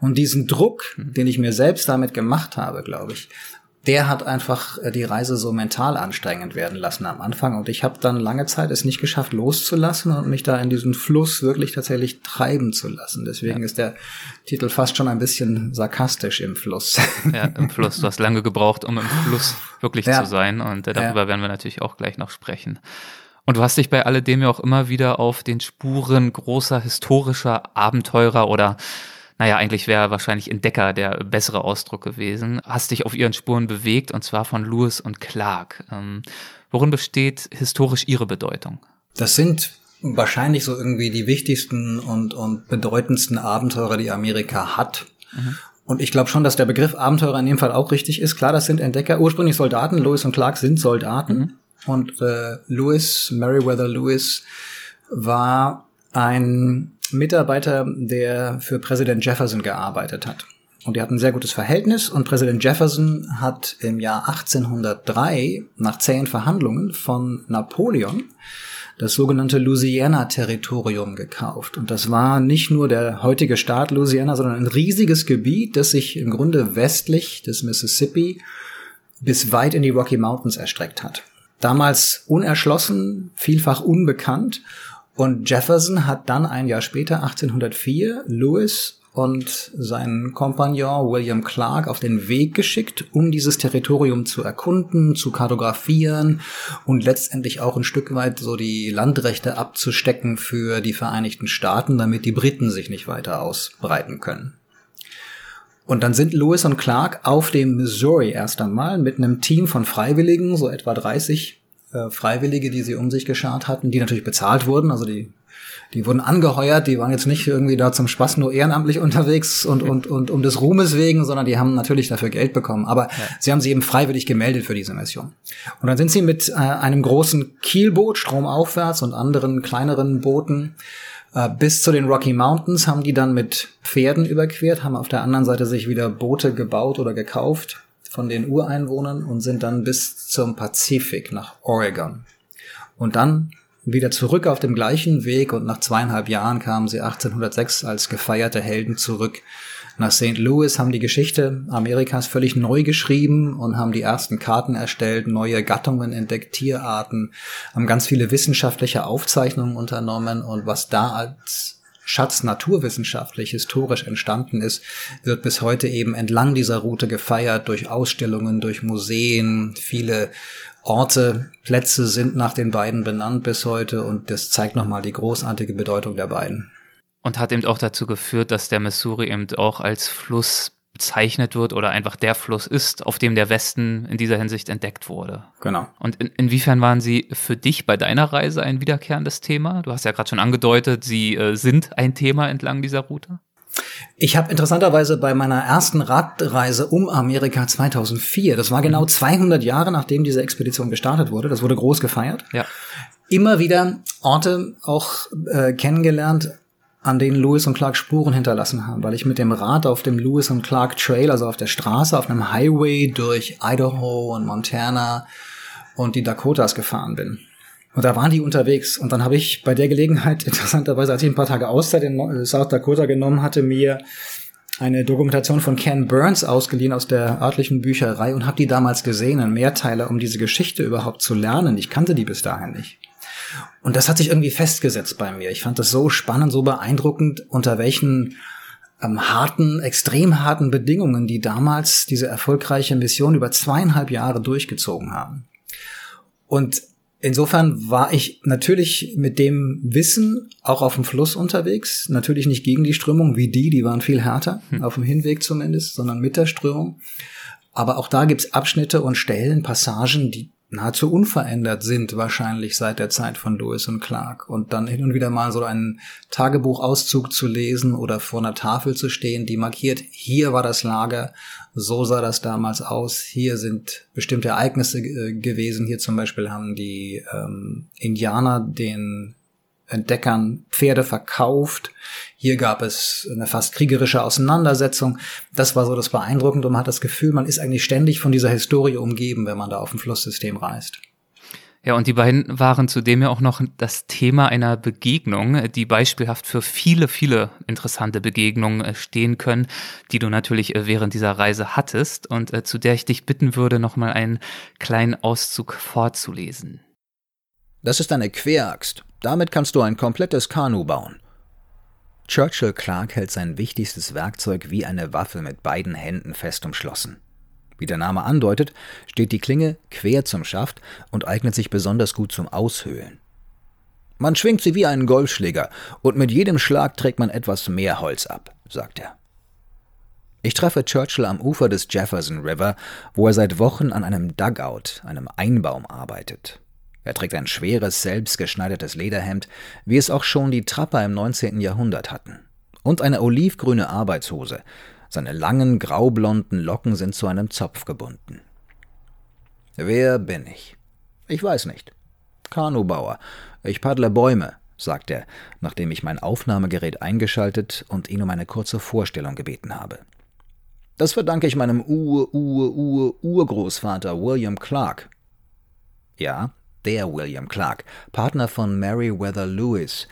A: Und diesen Druck, mhm. den ich mir selbst damit gemacht habe, glaube ich, der hat einfach äh, die Reise so mental anstrengend werden lassen am Anfang. Und ich habe dann lange Zeit es nicht geschafft, loszulassen und mich da in diesen Fluss wirklich tatsächlich treiben zu lassen. Deswegen ja. ist der Titel fast schon ein bisschen sarkastisch im Fluss.
C: Ja, im Fluss. Du hast lange gebraucht, um im Fluss wirklich ja. zu sein. Und äh, darüber ja. werden wir natürlich auch gleich noch sprechen. Und du hast dich bei alledem ja auch immer wieder auf den Spuren großer historischer Abenteurer oder naja, eigentlich wäre wahrscheinlich Entdecker der bessere Ausdruck gewesen, hast dich auf ihren Spuren bewegt und zwar von Lewis und Clark. Ähm, worin besteht historisch ihre Bedeutung?
A: Das sind wahrscheinlich so irgendwie die wichtigsten und, und bedeutendsten Abenteurer, die Amerika hat. Mhm. Und ich glaube schon, dass der Begriff Abenteurer in dem Fall auch richtig ist. Klar, das sind Entdecker, ursprünglich Soldaten. Lewis und Clark sind Soldaten. Mhm. Und äh, Lewis, Meriwether Lewis, war ein Mitarbeiter, der für Präsident Jefferson gearbeitet hat. Und die hatten ein sehr gutes Verhältnis und Präsident Jefferson hat im Jahr 1803 nach zähen Verhandlungen von Napoleon das sogenannte Louisiana-Territorium gekauft. Und das war nicht nur der heutige Staat Louisiana, sondern ein riesiges Gebiet, das sich im Grunde westlich des Mississippi bis weit in die Rocky Mountains erstreckt hat. Damals unerschlossen, vielfach unbekannt und Jefferson hat dann ein Jahr später, 1804, Lewis und seinen Kompagnon William Clark auf den Weg geschickt, um dieses Territorium zu erkunden, zu kartografieren und letztendlich auch ein Stück weit so die Landrechte abzustecken für die Vereinigten Staaten, damit die Briten sich nicht weiter ausbreiten können. Und dann sind Lewis und Clark auf dem Missouri erst einmal mit einem Team von Freiwilligen, so etwa 30 äh, Freiwillige, die sie um sich geschart hatten, die natürlich bezahlt wurden, also die die wurden angeheuert, die waren jetzt nicht irgendwie da zum Spaß nur ehrenamtlich unterwegs und, und, und um des Ruhmes wegen, sondern die haben natürlich dafür Geld bekommen. Aber ja. sie haben sich eben freiwillig gemeldet für diese Mission. Und dann sind sie mit äh, einem großen Kielboot stromaufwärts und anderen kleineren Booten äh, bis zu den Rocky Mountains, haben die dann mit Pferden überquert, haben auf der anderen Seite sich wieder Boote gebaut oder gekauft von den Ureinwohnern und sind dann bis zum Pazifik nach Oregon. Und dann wieder zurück auf dem gleichen Weg und nach zweieinhalb Jahren kamen sie 1806 als gefeierte Helden zurück nach St. Louis, haben die Geschichte Amerikas völlig neu geschrieben und haben die ersten Karten erstellt, neue Gattungen entdeckt, Tierarten, haben ganz viele wissenschaftliche Aufzeichnungen unternommen und was da als Schatz naturwissenschaftlich, historisch entstanden ist, wird bis heute eben entlang dieser Route gefeiert durch Ausstellungen, durch Museen. Viele Orte, Plätze sind nach den beiden benannt bis heute und das zeigt nochmal die großartige Bedeutung der beiden.
C: Und hat eben auch dazu geführt, dass der Missouri eben auch als Fluss bezeichnet wird oder einfach der Fluss ist, auf dem der Westen in dieser Hinsicht entdeckt wurde.
A: Genau.
C: Und in, inwiefern waren sie für dich bei deiner Reise ein wiederkehrendes Thema? Du hast ja gerade schon angedeutet, sie äh, sind ein Thema entlang dieser Route.
A: Ich habe interessanterweise bei meiner ersten Radreise um Amerika 2004, das war genau 200 mhm. Jahre nachdem diese Expedition gestartet wurde, das wurde groß gefeiert,
C: ja.
A: immer wieder Orte auch äh, kennengelernt, an denen Lewis und Clark Spuren hinterlassen haben, weil ich mit dem Rad auf dem Lewis und Clark Trail, also auf der Straße, auf einem Highway durch Idaho und Montana und die Dakotas gefahren bin. Und da waren die unterwegs. Und dann habe ich bei der Gelegenheit, interessanterweise, als ich ein paar Tage Auszeit in South Dakota genommen hatte, mir eine Dokumentation von Ken Burns ausgeliehen aus der örtlichen Bücherei und habe die damals gesehen, ein Mehrteiler, um diese Geschichte überhaupt zu lernen. Ich kannte die bis dahin nicht. Und das hat sich irgendwie festgesetzt bei mir. Ich fand das so spannend, so beeindruckend, unter welchen ähm, harten, extrem harten Bedingungen, die damals diese erfolgreiche Mission über zweieinhalb Jahre durchgezogen haben. Und insofern war ich natürlich mit dem Wissen auch auf dem Fluss unterwegs, natürlich nicht gegen die Strömung wie die, die waren viel härter, hm. auf dem Hinweg zumindest, sondern mit der Strömung. Aber auch da gibt's Abschnitte und Stellen, Passagen, die nahezu unverändert sind, wahrscheinlich seit der Zeit von Lewis und Clark. Und dann hin und wieder mal so einen Tagebuchauszug zu lesen oder vor einer Tafel zu stehen, die markiert, hier war das Lager, so sah das damals aus, hier sind bestimmte Ereignisse äh, gewesen. Hier zum Beispiel haben die ähm, Indianer den Entdeckern Pferde verkauft. Hier gab es eine fast kriegerische Auseinandersetzung. Das war so das Beeindruckende und man hat das Gefühl, man ist eigentlich ständig von dieser Historie umgeben, wenn man da auf dem Flusssystem reist.
C: Ja, und die beiden waren zudem ja auch noch das Thema einer Begegnung, die beispielhaft für viele, viele interessante Begegnungen äh, stehen können, die du natürlich äh, während dieser Reise hattest und äh, zu der ich dich bitten würde, nochmal einen kleinen Auszug vorzulesen.
B: Das ist eine Queraxt. Damit kannst du ein komplettes Kanu bauen. Churchill Clark hält sein wichtigstes Werkzeug wie eine Waffe mit beiden Händen fest umschlossen. Wie der Name andeutet, steht die Klinge quer zum Schaft und eignet sich besonders gut zum Aushöhlen. Man schwingt sie wie einen Golfschläger und mit jedem Schlag trägt man etwas mehr Holz ab, sagt er. Ich treffe Churchill am Ufer des Jefferson River, wo er seit Wochen an einem Dugout, einem Einbaum, arbeitet. Er trägt ein schweres, selbstgeschneidertes Lederhemd, wie es auch schon die Trapper im 19. Jahrhundert hatten. Und eine olivgrüne Arbeitshose. Seine langen, graublonden Locken sind zu einem Zopf gebunden. Wer bin ich? Ich weiß nicht. Kanubauer. Ich paddle Bäume, sagt er, nachdem ich mein Aufnahmegerät eingeschaltet und ihn um eine kurze Vorstellung gebeten habe. Das verdanke ich meinem Ur-Ur-Ur-Urgroßvater William Clark. Ja, der William Clark, Partner von Meriwether Lewis.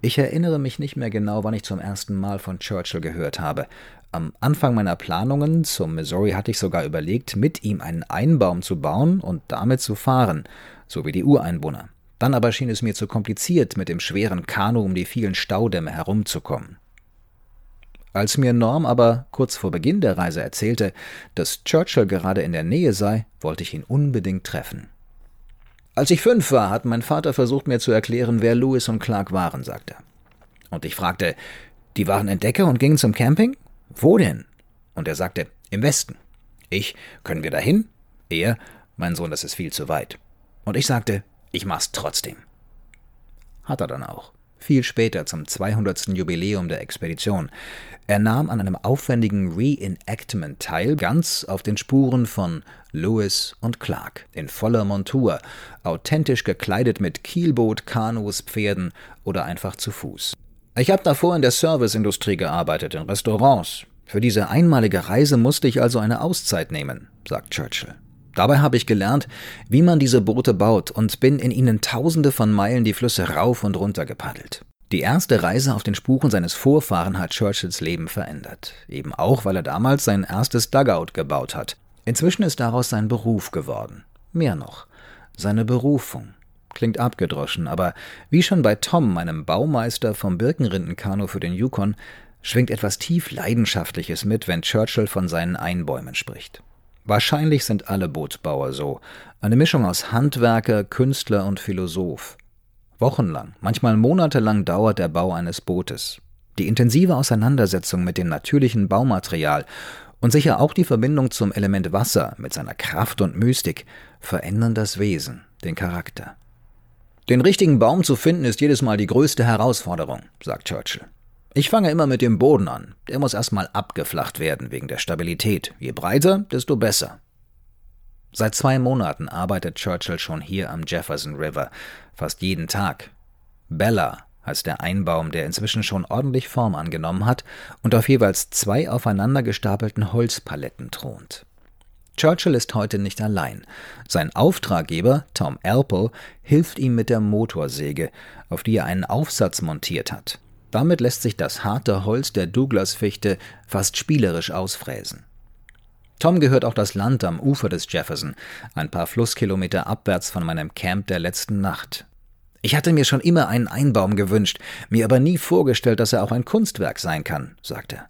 B: Ich erinnere mich nicht mehr genau, wann ich zum ersten Mal von Churchill gehört habe. Am Anfang meiner Planungen zum Missouri hatte ich sogar überlegt, mit ihm einen Einbaum zu bauen und damit zu fahren, so wie die Ureinwohner. Dann aber schien es mir zu kompliziert, mit dem schweren Kanu um die vielen Staudämme herumzukommen. Als mir Norm aber kurz vor Beginn der Reise erzählte, dass Churchill gerade in der Nähe sei, wollte ich ihn unbedingt treffen. Als ich fünf war, hat mein Vater versucht mir zu erklären, wer Lewis und Clark waren, sagte er. Und ich fragte, die waren Entdecker und gingen zum Camping? Wo denn? Und er sagte, im Westen. Ich, können wir dahin? Er, mein Sohn, das ist viel zu weit. Und ich sagte, ich mach's trotzdem. Hat er dann auch. Viel später zum 200. Jubiläum der Expedition. Er nahm an einem aufwendigen Reenactment teil, ganz auf den Spuren von Lewis und Clark, in voller Montur, authentisch gekleidet mit Kielboot, Kanus, Pferden oder einfach zu Fuß. Ich habe davor in der Serviceindustrie gearbeitet, in Restaurants. Für diese einmalige Reise musste ich also eine Auszeit nehmen, sagt Churchill. Dabei habe ich gelernt, wie man diese Boote baut und bin in ihnen tausende von Meilen die Flüsse rauf und runter gepaddelt. Die erste Reise auf den Spuren seines Vorfahren hat Churchills Leben verändert, eben auch, weil er damals sein erstes Dugout gebaut hat. Inzwischen ist daraus sein Beruf geworden. Mehr noch, seine Berufung. Klingt abgedroschen, aber wie schon bei Tom, meinem Baumeister vom Birkenrindenkanu für den Yukon, schwingt etwas tief Leidenschaftliches mit, wenn Churchill von seinen Einbäumen spricht. Wahrscheinlich sind alle Bootsbauer so, eine Mischung aus Handwerker, Künstler und Philosoph. Wochenlang, manchmal monatelang dauert der Bau eines Bootes. Die intensive Auseinandersetzung mit dem natürlichen Baumaterial und sicher auch die Verbindung zum Element Wasser mit seiner Kraft und Mystik verändern das Wesen, den Charakter. Den richtigen Baum zu finden ist jedes Mal die größte Herausforderung, sagt Churchill. Ich fange immer mit dem Boden an. Der muss erstmal abgeflacht werden wegen der Stabilität. Je breiter, desto besser. Seit zwei Monaten arbeitet Churchill schon hier am Jefferson River, fast jeden Tag. Bella heißt der Einbaum, der inzwischen schon ordentlich Form angenommen hat und auf jeweils zwei aufeinander gestapelten Holzpaletten thront. Churchill ist heute nicht allein. Sein Auftraggeber, Tom Alpo, hilft ihm mit der Motorsäge, auf die er einen Aufsatz montiert hat. Damit lässt sich das harte Holz der Douglas-Fichte fast spielerisch ausfräsen. Tom gehört auch das Land am Ufer des Jefferson, ein paar Flusskilometer abwärts von meinem Camp der letzten Nacht. Ich hatte mir schon immer einen Einbaum gewünscht, mir aber nie vorgestellt, dass er auch ein Kunstwerk sein kann, sagt er.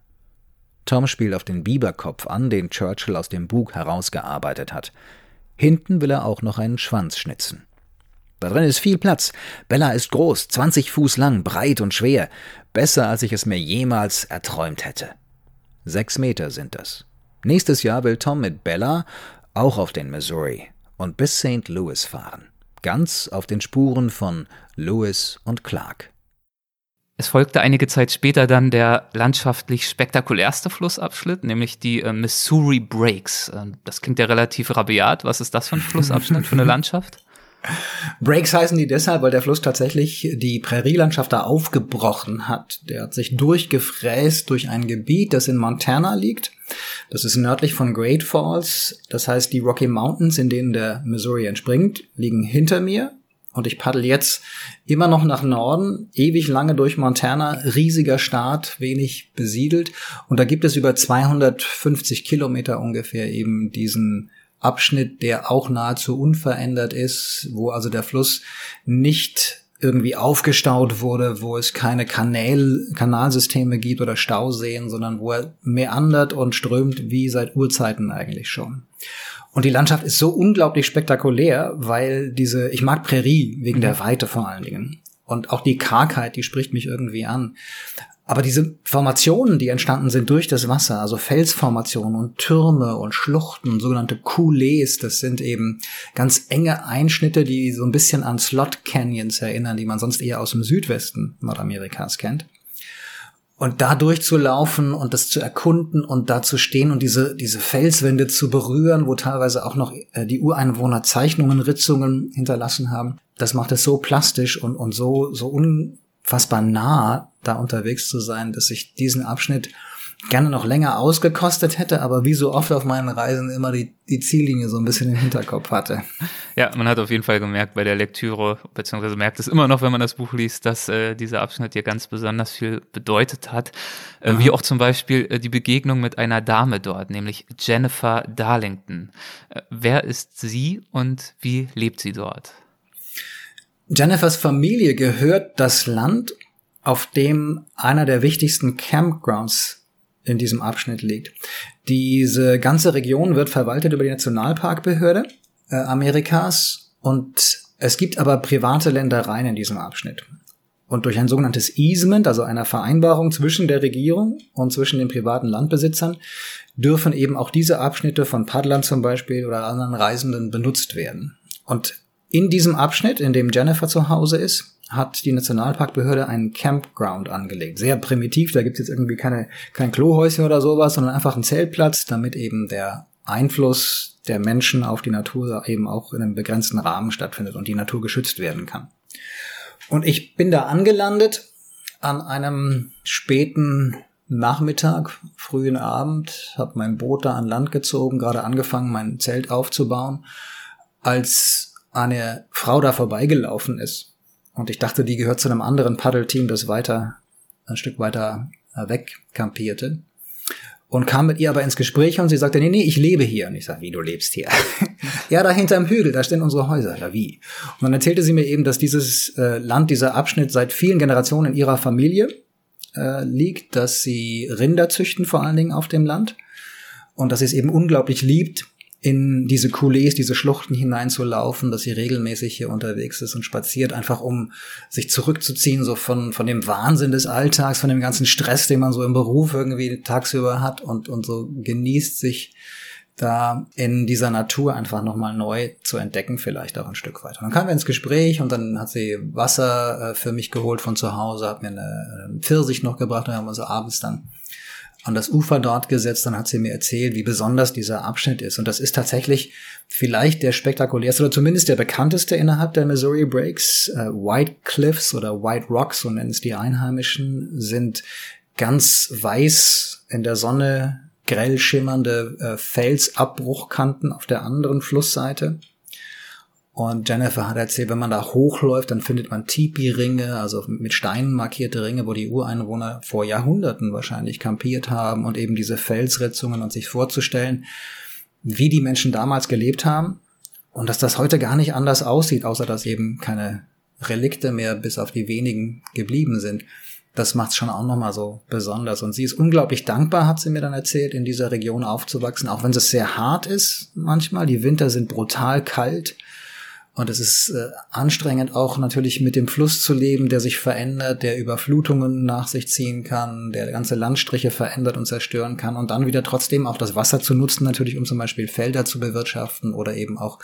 B: Tom spielt auf den Biberkopf an, den Churchill aus dem Bug herausgearbeitet hat. Hinten will er auch noch einen Schwanz schnitzen. Da drin ist viel Platz. Bella ist groß, 20 Fuß lang, breit und schwer. Besser, als ich es mir jemals erträumt hätte. Sechs Meter sind das. Nächstes Jahr will Tom mit Bella auch auf den Missouri und bis St. Louis fahren. Ganz auf den Spuren von Lewis und Clark.
C: Es folgte einige Zeit später dann der landschaftlich spektakulärste Flussabschnitt, nämlich die äh, Missouri Breaks. Äh, das klingt ja relativ rabiat. Was ist das für ein Flussabschnitt für eine Landschaft?
A: Breaks heißen die deshalb, weil der Fluss tatsächlich die Prärielandschaft da aufgebrochen hat. Der hat sich durchgefräst durch ein Gebiet, das in Montana liegt. Das ist nördlich von Great Falls. Das heißt, die Rocky Mountains, in denen der Missouri entspringt, liegen hinter mir. Und ich paddel jetzt immer noch nach Norden, ewig lange durch Montana, riesiger Staat, wenig besiedelt. Und da gibt es über 250 Kilometer ungefähr eben diesen Abschnitt, der auch nahezu unverändert ist, wo also der Fluss nicht irgendwie aufgestaut wurde, wo es keine Kanäl Kanalsysteme gibt oder Stauseen, sondern wo er meandert und strömt wie seit Urzeiten eigentlich schon. Und die Landschaft ist so unglaublich spektakulär, weil diese, ich mag Prärie wegen der mhm. Weite vor allen Dingen. Und auch die Kargheit, die spricht mich irgendwie an. Aber diese Formationen, die entstanden sind durch das Wasser, also Felsformationen und Türme und Schluchten, sogenannte Coulées, das sind eben ganz enge Einschnitte, die so ein bisschen an Slot Canyons erinnern, die man sonst eher aus dem Südwesten Nordamerikas kennt. Und da durchzulaufen und das zu erkunden und da zu stehen und diese, diese Felswände zu berühren, wo teilweise auch noch äh, die Ureinwohner Zeichnungen, Ritzungen hinterlassen haben, das macht es so plastisch und, und so, so un, unfassbar nah da unterwegs zu sein, dass ich diesen Abschnitt gerne noch länger ausgekostet hätte, aber wie so oft auf meinen Reisen immer die, die Ziellinie so ein bisschen im Hinterkopf hatte.
C: Ja, man hat auf jeden Fall gemerkt bei der Lektüre, beziehungsweise merkt es immer noch, wenn man das Buch liest, dass äh, dieser Abschnitt dir ganz besonders viel bedeutet hat. Äh, wie auch zum Beispiel äh, die Begegnung mit einer Dame dort, nämlich Jennifer Darlington. Äh, wer ist sie und wie lebt sie dort?
A: Jennifers Familie gehört das Land, auf dem einer der wichtigsten Campgrounds in diesem Abschnitt liegt. Diese ganze Region wird verwaltet über die Nationalparkbehörde äh, Amerikas und es gibt aber private Ländereien in diesem Abschnitt. Und durch ein sogenanntes Easement, also einer Vereinbarung zwischen der Regierung und zwischen den privaten Landbesitzern, dürfen eben auch diese Abschnitte von Paddlern zum Beispiel oder anderen Reisenden benutzt werden. Und in diesem Abschnitt, in dem Jennifer zu Hause ist, hat die Nationalparkbehörde einen Campground angelegt. Sehr primitiv, da gibt's jetzt irgendwie keine, kein Klohäuschen oder sowas, sondern einfach einen Zeltplatz, damit eben der Einfluss der Menschen auf die Natur eben auch in einem begrenzten Rahmen stattfindet und die Natur geschützt werden kann. Und ich bin da angelandet an einem späten Nachmittag, frühen Abend, habe mein Boot da an Land gezogen, gerade angefangen, mein Zelt aufzubauen, als eine Frau da vorbeigelaufen ist. Und ich dachte, die gehört zu einem anderen Paddelteam, das weiter, ein Stück weiter äh, weg kampierte. Und kam mit ihr aber ins Gespräch und sie sagte, nee, nee, ich lebe hier. Und ich sage, wie, du lebst hier? ja, da hinterm Hügel, da stehen unsere Häuser. Ja, wie? Und dann erzählte sie mir eben, dass dieses äh, Land, dieser Abschnitt seit vielen Generationen in ihrer Familie äh, liegt, dass sie Rinder züchten vor allen Dingen auf dem Land und dass sie es eben unglaublich liebt, in diese Coulées, diese Schluchten hineinzulaufen, dass sie regelmäßig hier unterwegs ist und spaziert, einfach um sich zurückzuziehen, so von, von dem Wahnsinn des Alltags, von dem ganzen Stress, den man so im Beruf irgendwie tagsüber hat und, und so genießt sich da in dieser Natur einfach nochmal neu zu entdecken, vielleicht auch ein Stück weit. Und dann kamen wir ins Gespräch und dann hat sie Wasser äh, für mich geholt von zu Hause, hat mir eine, Pfirsich noch gebracht und haben so abends dann an das Ufer dort gesetzt. Dann hat sie mir erzählt, wie besonders dieser Abschnitt ist. Und das ist tatsächlich vielleicht der spektakulärste oder zumindest der bekannteste innerhalb der Missouri Breaks. Äh, White Cliffs oder White Rocks, so nennen es die Einheimischen, sind ganz weiß in der Sonne grell schimmernde äh, Felsabbruchkanten auf der anderen Flussseite. Und Jennifer hat erzählt, wenn man da hochläuft, dann findet man Tipi-Ringe, also mit Steinen markierte Ringe, wo die Ureinwohner vor Jahrhunderten wahrscheinlich kampiert haben und eben diese Felsritzungen und sich vorzustellen, wie die Menschen damals gelebt haben und dass das heute gar nicht anders aussieht, außer dass eben keine Relikte mehr bis auf die wenigen geblieben sind. Das macht es schon auch nochmal so besonders. Und sie ist unglaublich dankbar, hat sie mir dann erzählt, in dieser Region aufzuwachsen, auch wenn es sehr hart ist manchmal. Die Winter sind brutal kalt und es ist äh, anstrengend auch natürlich mit dem Fluss zu leben, der sich verändert, der Überflutungen nach sich ziehen kann, der ganze Landstriche verändert und zerstören kann und dann wieder trotzdem auch das Wasser zu nutzen, natürlich um zum Beispiel Felder zu bewirtschaften oder eben auch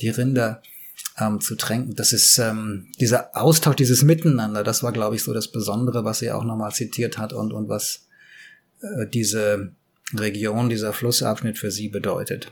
A: die Rinder ähm, zu tränken. Das ist ähm, dieser Austausch, dieses Miteinander, das war, glaube ich, so das Besondere, was sie auch nochmal zitiert hat und, und was äh, diese Region, dieser Flussabschnitt für sie bedeutet.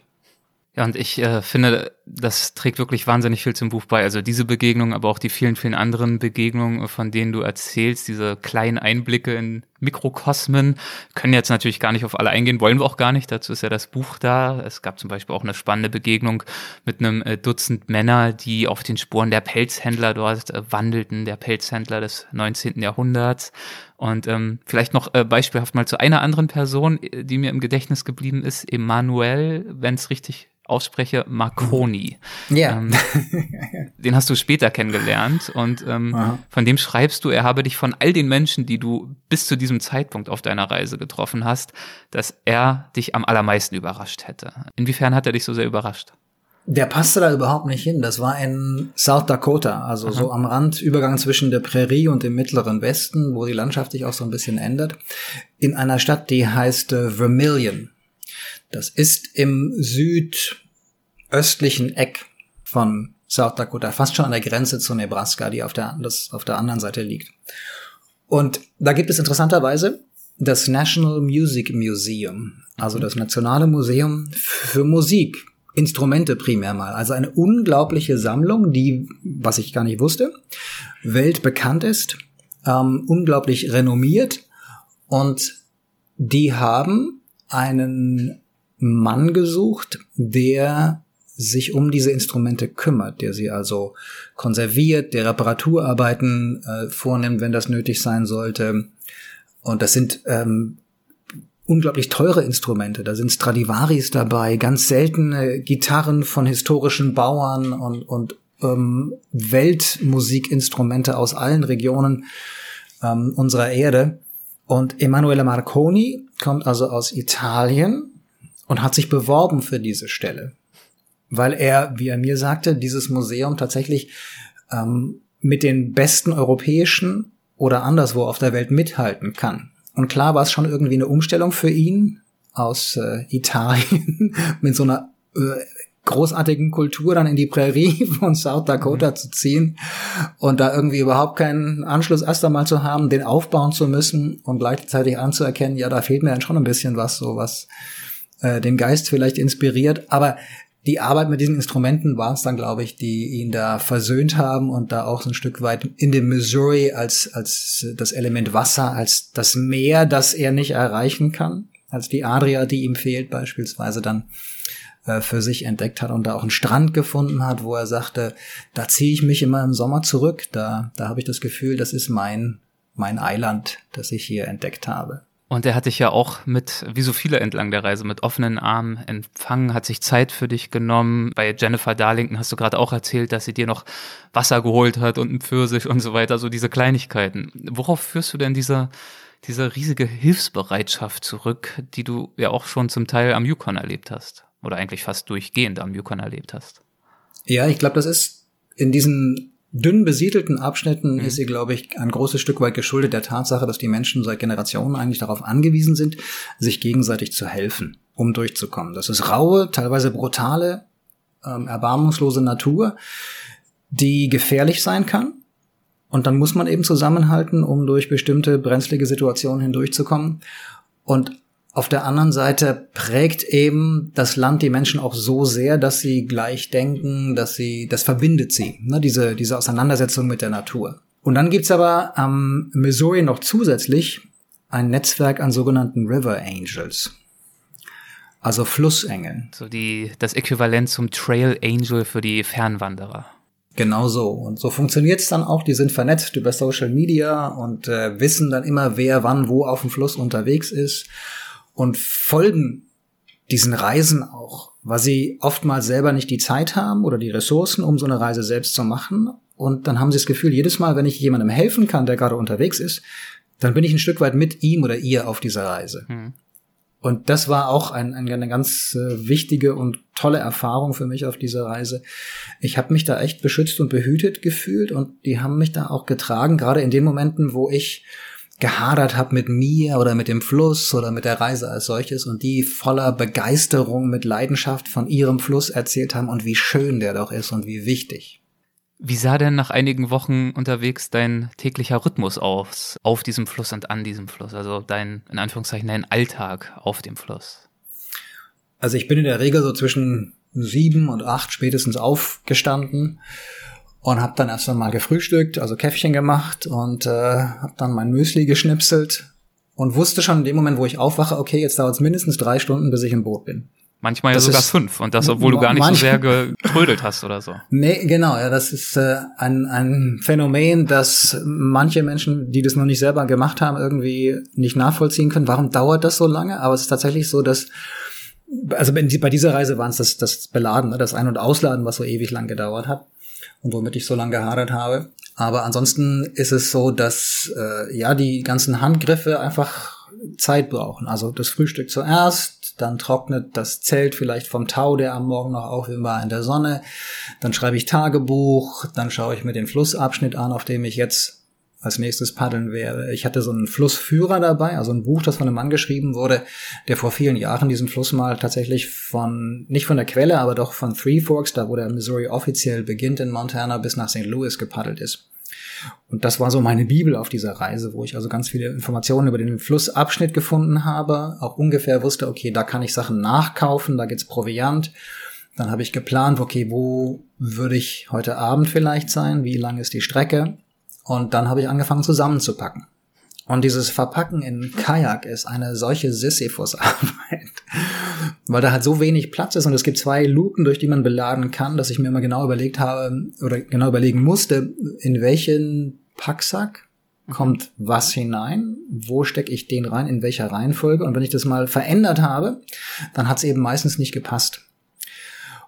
C: Ja, und ich äh, finde, das trägt wirklich wahnsinnig viel zum Buch bei. Also diese Begegnung, aber auch die vielen, vielen anderen Begegnungen, von denen du erzählst, diese kleinen Einblicke in Mikrokosmen, können jetzt natürlich gar nicht auf alle eingehen, wollen wir auch gar nicht. Dazu ist ja das Buch da. Es gab zum Beispiel auch eine spannende Begegnung mit einem äh, Dutzend Männer, die auf den Spuren der Pelzhändler dort äh, wandelten, der Pelzhändler des 19. Jahrhunderts. Und ähm, vielleicht noch äh, beispielhaft mal zu einer anderen Person, äh, die mir im Gedächtnis geblieben ist, Emanuel, wenn es richtig ausspreche, Marconi.
A: Ja.
C: Ähm, den hast du später kennengelernt und ähm, von dem schreibst du, er habe dich von all den Menschen, die du bis zu diesem Zeitpunkt auf deiner Reise getroffen hast, dass er dich am allermeisten überrascht hätte. Inwiefern hat er dich so sehr überrascht?
A: Der passte da überhaupt nicht hin. Das war in South Dakota, also Aha. so am Rand, Übergang zwischen der Prärie und dem mittleren Westen, wo die Landschaft sich auch so ein bisschen ändert. In einer Stadt, die heißt äh, Vermilion. Das ist im südöstlichen Eck von South Dakota, fast schon an der Grenze zu Nebraska, die auf der, das auf der anderen Seite liegt. Und da gibt es interessanterweise das National Music Museum, also das Nationale Museum für Musik, Instrumente primär mal. Also eine unglaubliche Sammlung, die, was ich gar nicht wusste, weltbekannt ist, ähm, unglaublich renommiert und die haben einen Mann gesucht, der sich um diese Instrumente kümmert, der sie also konserviert, der Reparaturarbeiten äh, vornimmt, wenn das nötig sein sollte. Und das sind ähm, unglaublich teure Instrumente. Da sind Stradivaris dabei, ganz seltene Gitarren von historischen Bauern und, und ähm, Weltmusikinstrumente aus allen Regionen ähm, unserer Erde. Und Emanuele Marconi kommt also aus Italien und hat sich beworben für diese Stelle, weil er, wie er mir sagte, dieses Museum tatsächlich ähm, mit den besten europäischen oder anderswo auf der Welt mithalten kann. Und klar war es schon irgendwie eine Umstellung für ihn aus äh, Italien mit so einer äh, großartigen Kultur dann in die Prärie von South Dakota mhm. zu ziehen und da irgendwie überhaupt keinen Anschluss erst einmal zu haben, den aufbauen zu müssen und gleichzeitig anzuerkennen, ja, da fehlt mir dann schon ein bisschen was, so was äh, den Geist vielleicht inspiriert, aber die Arbeit mit diesen Instrumenten war es dann, glaube ich, die ihn da versöhnt haben und da auch so ein Stück weit in dem Missouri als, als das Element Wasser, als das Meer, das er nicht erreichen kann, als die Adria, die ihm fehlt, beispielsweise dann äh, für sich entdeckt hat und da auch einen Strand gefunden hat, wo er sagte, da ziehe ich mich immer im Sommer zurück, da, da habe ich das Gefühl, das ist mein, mein Eiland, das ich hier entdeckt habe.
C: Und er hat dich ja auch mit, wie so viele entlang der Reise, mit offenen Armen empfangen, hat sich Zeit für dich genommen. Bei Jennifer Darlington hast du gerade auch erzählt, dass sie dir noch Wasser geholt hat und ein Pfirsich und so weiter, so diese Kleinigkeiten. Worauf führst du denn diese, diese riesige Hilfsbereitschaft zurück, die du ja auch schon zum Teil am Yukon erlebt hast? Oder eigentlich fast durchgehend am Yukon erlebt hast?
A: Ja, ich glaube, das ist in diesen dünn besiedelten Abschnitten mhm. ist sie, glaube ich, ein großes Stück weit geschuldet der Tatsache, dass die Menschen seit Generationen eigentlich darauf angewiesen sind, sich gegenseitig zu helfen, um durchzukommen. Das ist raue, teilweise brutale, ähm, erbarmungslose Natur, die gefährlich sein kann. Und dann muss man eben zusammenhalten, um durch bestimmte brenzlige Situationen hindurchzukommen. Und auf der anderen Seite prägt eben das Land die Menschen auch so sehr, dass sie gleich denken, dass sie, das verbindet sie, ne, diese, diese Auseinandersetzung mit der Natur. Und dann gibt's aber am Missouri noch zusätzlich ein Netzwerk an sogenannten River Angels. Also Flussengel.
C: So die, das Äquivalent zum Trail Angel für die Fernwanderer.
A: Genau so. Und so funktioniert's dann auch. Die sind vernetzt über Social Media und äh, wissen dann immer, wer wann wo auf dem Fluss unterwegs ist und folgen diesen Reisen auch, weil sie oftmals selber nicht die Zeit haben oder die Ressourcen, um so eine Reise selbst zu machen. Und dann haben sie das Gefühl, jedes Mal, wenn ich jemandem helfen kann, der gerade unterwegs ist, dann bin ich ein Stück weit mit ihm oder ihr auf dieser Reise. Mhm. Und das war auch ein, ein, eine ganz äh, wichtige und tolle Erfahrung für mich auf dieser Reise. Ich habe mich da echt beschützt und behütet gefühlt und die haben mich da auch getragen, gerade in den Momenten, wo ich gehadert habe mit mir oder mit dem Fluss oder mit der Reise als solches und die voller Begeisterung mit Leidenschaft von ihrem Fluss erzählt haben und wie schön der doch ist und wie wichtig.
C: Wie sah denn nach einigen Wochen unterwegs dein täglicher Rhythmus aus, auf diesem Fluss und an diesem Fluss? Also dein, in Anführungszeichen, dein Alltag auf dem Fluss?
A: Also ich bin in der Regel so zwischen sieben und acht spätestens aufgestanden und habe dann erst einmal gefrühstückt, also Käffchen gemacht und äh, habe dann mein Müsli geschnipselt und wusste schon in dem Moment, wo ich aufwache, okay, jetzt dauert es mindestens drei Stunden, bis ich im Boot bin.
C: Manchmal das ja sogar fünf und das, obwohl du gar nicht so sehr getrödelt hast oder so.
A: Nee, genau, ja, das ist äh, ein, ein Phänomen, das manche Menschen, die das noch nicht selber gemacht haben, irgendwie nicht nachvollziehen können. Warum dauert das so lange? Aber es ist tatsächlich so, dass also bei dieser Reise waren es das, das Beladen, ne, das Ein- und Ausladen, was so ewig lang gedauert hat und womit ich so lange gehadert habe. Aber ansonsten ist es so, dass äh, ja die ganzen Handgriffe einfach Zeit brauchen. Also das Frühstück zuerst, dann trocknet das Zelt vielleicht vom Tau, der am Morgen noch auf war, in der Sonne, dann schreibe ich Tagebuch, dann schaue ich mir den Flussabschnitt an, auf dem ich jetzt als nächstes paddeln werde. Ich hatte so einen Flussführer dabei, also ein Buch, das von einem Mann geschrieben wurde, der vor vielen Jahren diesen Fluss mal tatsächlich von, nicht von der Quelle, aber doch von Three Forks, da wo der Missouri offiziell beginnt in Montana, bis nach St. Louis gepaddelt ist. Und das war so meine Bibel auf dieser Reise, wo ich also ganz viele Informationen über den Flussabschnitt gefunden habe, auch ungefähr wusste, okay, da kann ich Sachen nachkaufen, da gibt's Proviant. Dann habe ich geplant, okay, wo würde ich heute Abend vielleicht sein, wie lang ist die Strecke? Und dann habe ich angefangen zusammenzupacken. Und dieses Verpacken in Kajak ist eine solche Sisyphus-Arbeit, weil da halt so wenig Platz ist und es gibt zwei Luken, durch die man beladen kann, dass ich mir immer genau überlegt habe oder genau überlegen musste, in welchen Packsack kommt was hinein, wo stecke ich den rein, in welcher Reihenfolge und wenn ich das mal verändert habe, dann hat es eben meistens nicht gepasst.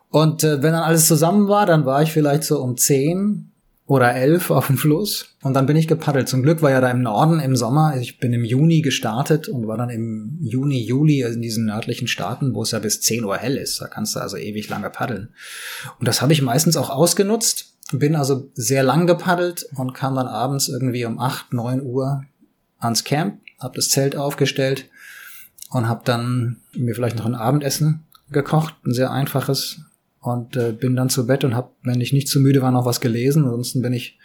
A: Und äh, wenn dann alles zusammen war, dann war ich vielleicht so um zehn oder elf auf dem Fluss und dann bin ich gepaddelt. Zum Glück war ja da im Norden im Sommer. Ich bin im Juni gestartet und war dann im Juni, Juli in diesen nördlichen Staaten, wo es ja bis 10 Uhr hell ist. Da kannst du also ewig lange paddeln. Und das habe ich meistens auch ausgenutzt. Bin also sehr lang gepaddelt und kam dann abends irgendwie um 8, 9 Uhr ans Camp, habe das Zelt aufgestellt und habe dann mir vielleicht noch ein Abendessen gekocht, ein sehr einfaches und äh, bin dann zu Bett und habe, wenn ich nicht zu müde war, noch was gelesen. Ansonsten bin ich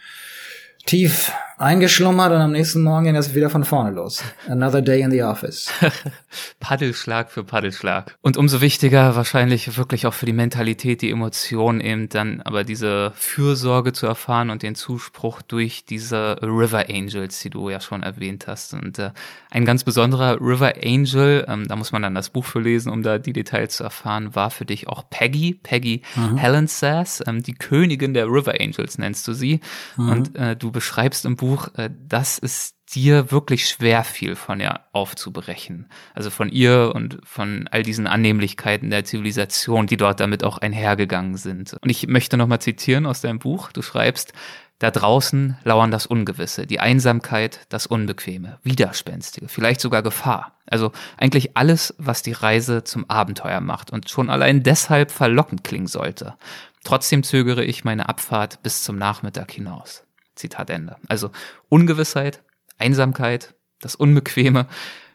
A: tief eingeschlummert und am nächsten Morgen ging es wieder von vorne los. Another day in the office.
C: Paddelschlag für Paddelschlag. Und umso wichtiger wahrscheinlich wirklich auch für die Mentalität, die Emotion eben dann aber diese Fürsorge zu erfahren und den Zuspruch durch diese River Angels, die du ja schon erwähnt hast. Und äh, ein ganz besonderer River Angel, ähm, da muss man dann das Buch für lesen, um da die Details zu erfahren, war für dich auch Peggy, Peggy mhm. Helen Sass, ähm, die Königin der River Angels nennst du sie. Mhm. Und äh, du beschreibst im Buch Buch, äh, dass es dir wirklich schwer fiel, von ihr aufzubrechen. Also von ihr und von all diesen Annehmlichkeiten der Zivilisation, die dort damit auch einhergegangen sind. Und ich möchte nochmal zitieren aus deinem Buch. Du schreibst, da draußen lauern das Ungewisse, die Einsamkeit, das Unbequeme, Widerspenstige, vielleicht sogar Gefahr. Also eigentlich alles, was die Reise zum Abenteuer macht und schon allein deshalb verlockend klingen sollte. Trotzdem zögere ich meine Abfahrt bis zum Nachmittag hinaus. Zitat Ende. Also Ungewissheit, Einsamkeit, das Unbequeme,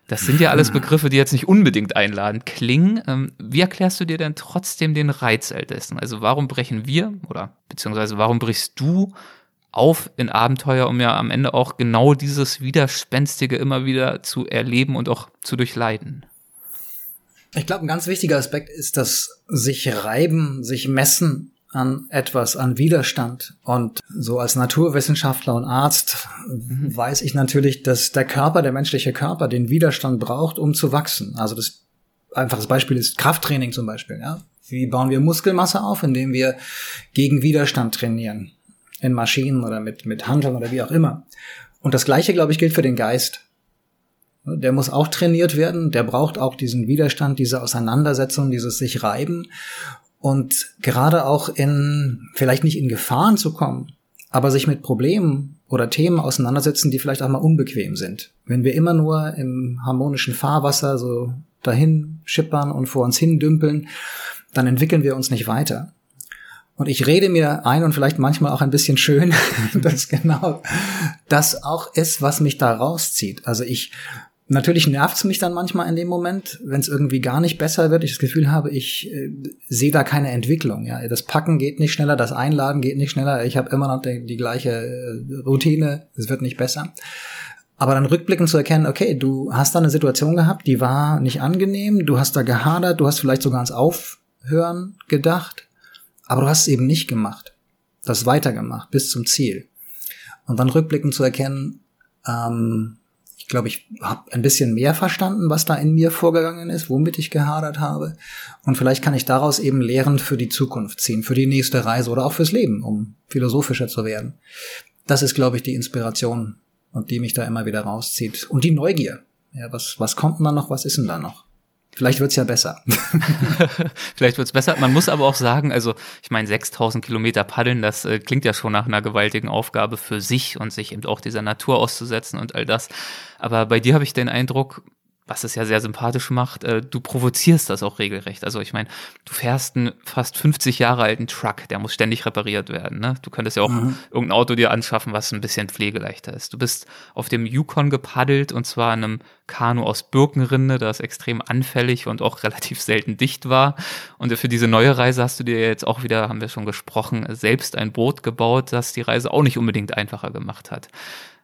C: das sind ja alles Begriffe, die jetzt nicht unbedingt einladen klingen. Ähm, wie erklärst du dir denn trotzdem den Reiz ältesten? Also warum brechen wir oder beziehungsweise warum brichst du auf in Abenteuer, um ja am Ende auch genau dieses Widerspenstige immer wieder zu erleben und auch zu durchleiden?
A: Ich glaube, ein ganz wichtiger Aspekt ist das sich reiben, sich messen an etwas, an Widerstand. Und so als Naturwissenschaftler und Arzt weiß ich natürlich, dass der Körper, der menschliche Körper, den Widerstand braucht, um zu wachsen. Also das einfaches Beispiel ist Krafttraining zum Beispiel. Ja? Wie bauen wir Muskelmasse auf, indem wir gegen Widerstand trainieren? In Maschinen oder mit, mit Handeln oder wie auch immer. Und das Gleiche, glaube ich, gilt für den Geist. Der muss auch trainiert werden, der braucht auch diesen Widerstand, diese Auseinandersetzung, dieses sich reiben. Und gerade auch in, vielleicht nicht in Gefahren zu kommen, aber sich mit Problemen oder Themen auseinandersetzen, die vielleicht auch mal unbequem sind. Wenn wir immer nur im harmonischen Fahrwasser so dahin schippern und vor uns hin dümpeln, dann entwickeln wir uns nicht weiter. Und ich rede mir ein und vielleicht manchmal auch ein bisschen schön, dass genau das auch ist, was mich da rauszieht. Also ich, natürlich nervt's mich dann manchmal in dem Moment, wenn es irgendwie gar nicht besser wird. Ich das Gefühl habe, ich äh, sehe da keine Entwicklung. Ja, das Packen geht nicht schneller, das Einladen geht nicht schneller. Ich habe immer noch die, die gleiche äh, Routine. Es wird nicht besser. Aber dann rückblickend zu erkennen, okay, du hast da eine Situation gehabt, die war nicht angenehm, du hast da gehadert, du hast vielleicht sogar ans Aufhören gedacht, aber du hast es eben nicht gemacht. Du hast weitergemacht bis zum Ziel. Und dann rückblickend zu erkennen, ähm, glaube, ich habe ein bisschen mehr verstanden, was da in mir vorgegangen ist, womit ich gehadert habe. Und vielleicht kann ich daraus eben Lehren für die Zukunft ziehen, für die nächste Reise oder auch fürs Leben, um philosophischer zu werden. Das ist, glaube ich, die Inspiration und die mich da immer wieder rauszieht. Und die Neugier. Ja, was, was kommt denn da noch? Was ist denn da noch? Vielleicht wird's ja besser.
C: Vielleicht wird's besser. Man muss aber auch sagen, also ich meine, 6000 Kilometer paddeln, das äh, klingt ja schon nach einer gewaltigen Aufgabe für sich und sich eben auch dieser Natur auszusetzen und all das. Aber bei dir habe ich den Eindruck, was es ja sehr sympathisch macht, äh, du provozierst das auch regelrecht. Also ich meine, du fährst einen fast 50 Jahre alten Truck, der muss ständig repariert werden. Ne? Du könntest ja auch mhm. irgendein Auto dir anschaffen, was ein bisschen pflegeleichter ist. Du bist auf dem Yukon gepaddelt und zwar in einem Kanu aus Birkenrinde, das extrem anfällig und auch relativ selten dicht war. Und für diese neue Reise hast du dir jetzt auch wieder, haben wir schon gesprochen, selbst ein Boot gebaut, das die Reise auch nicht unbedingt einfacher gemacht hat.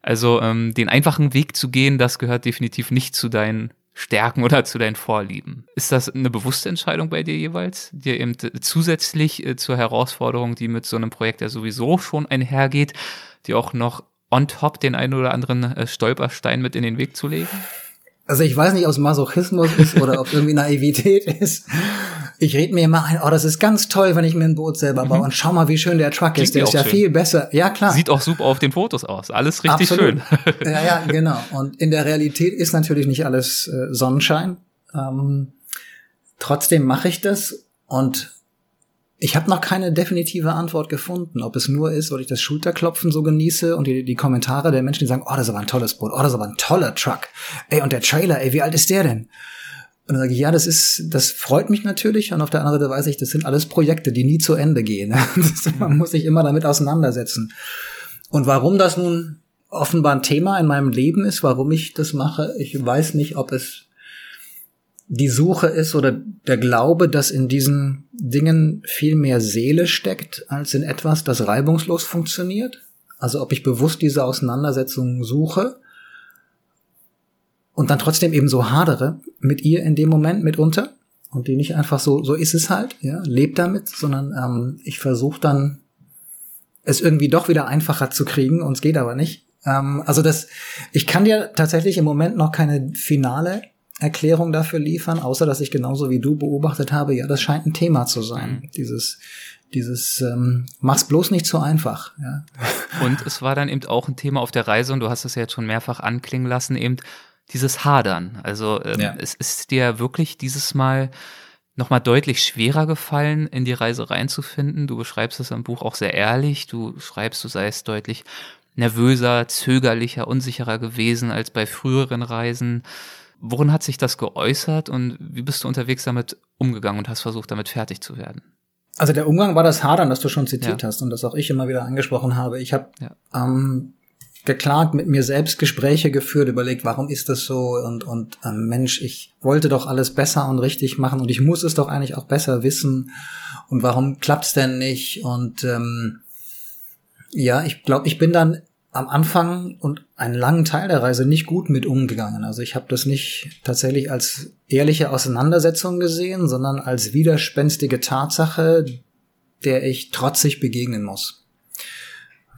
C: Also ähm, den einfachen Weg zu gehen, das gehört definitiv nicht zu deinen Stärken oder zu deinen Vorlieben. Ist das eine bewusste Entscheidung bei dir jeweils, dir eben zusätzlich äh, zur Herausforderung, die mit so einem Projekt ja sowieso schon einhergeht, dir auch noch on top den einen oder anderen äh, Stolperstein mit in den Weg zu legen?
A: Also ich weiß nicht, ob es Masochismus ist oder ob irgendwie Naivität ist. Ich rede mir immer ein, oh, das ist ganz toll, wenn ich mir ein Boot selber baue. Mhm. Und schau mal, wie schön der Truck Klingt ist. Der ist ja schön. viel besser. Ja, klar.
C: Sieht auch super auf den Fotos aus. Alles richtig Absolut.
A: schön. ja, ja, genau. Und in der Realität ist natürlich nicht alles äh, Sonnenschein. Ähm, trotzdem mache ich das und ich habe noch keine definitive Antwort gefunden, ob es nur ist, weil ich das Schulterklopfen so genieße und die, die Kommentare der Menschen, die sagen, oh, das ist aber ein tolles Boot, oh, das ist aber ein toller Truck. Ey, und der Trailer, ey, wie alt ist der denn? Und dann sage ich, ja, das ist, das freut mich natürlich. Und auf der anderen Seite weiß ich, das sind alles Projekte, die nie zu Ende gehen. man muss sich immer damit auseinandersetzen. Und warum das nun offenbar ein Thema in meinem Leben ist, warum ich das mache, ich weiß nicht, ob es die Suche ist oder der Glaube, dass in diesen Dingen viel mehr Seele steckt als in etwas, das reibungslos funktioniert. Also ob ich bewusst diese Auseinandersetzung suche und dann trotzdem eben so hadere mit ihr in dem Moment mitunter und die nicht einfach so, so ist es halt, ja, lebt damit, sondern ähm, ich versuche dann es irgendwie doch wieder einfacher zu kriegen und es geht aber nicht. Ähm, also das, ich kann dir tatsächlich im Moment noch keine finale Erklärung dafür liefern, außer dass ich genauso wie du beobachtet habe, ja, das scheint ein Thema zu sein. Mhm. Dieses, dieses, ähm, mach's bloß nicht so einfach. Ja.
C: Und es war dann eben auch ein Thema auf der Reise, und du hast es ja jetzt schon mehrfach anklingen lassen, eben dieses Hadern. Also ähm, ja. es ist dir wirklich dieses Mal nochmal deutlich schwerer gefallen, in die Reise reinzufinden. Du beschreibst es im Buch auch sehr ehrlich. Du schreibst, du seist deutlich nervöser, zögerlicher, unsicherer gewesen als bei früheren Reisen. Worin hat sich das geäußert und wie bist du unterwegs damit umgegangen und hast versucht, damit fertig zu werden?
A: Also der Umgang war das Hadern, das du schon zitiert ja. hast und das auch ich immer wieder angesprochen habe. Ich habe ja. ähm, geklagt, mit mir selbst Gespräche geführt, überlegt, warum ist das so und und ähm, Mensch, ich wollte doch alles besser und richtig machen und ich muss es doch eigentlich auch besser wissen und warum klappt's denn nicht und ähm, ja, ich glaube, ich bin dann am Anfang und einen langen Teil der Reise nicht gut mit umgegangen. Also ich habe das nicht tatsächlich als ehrliche Auseinandersetzung gesehen, sondern als widerspenstige Tatsache, der ich trotzig begegnen muss.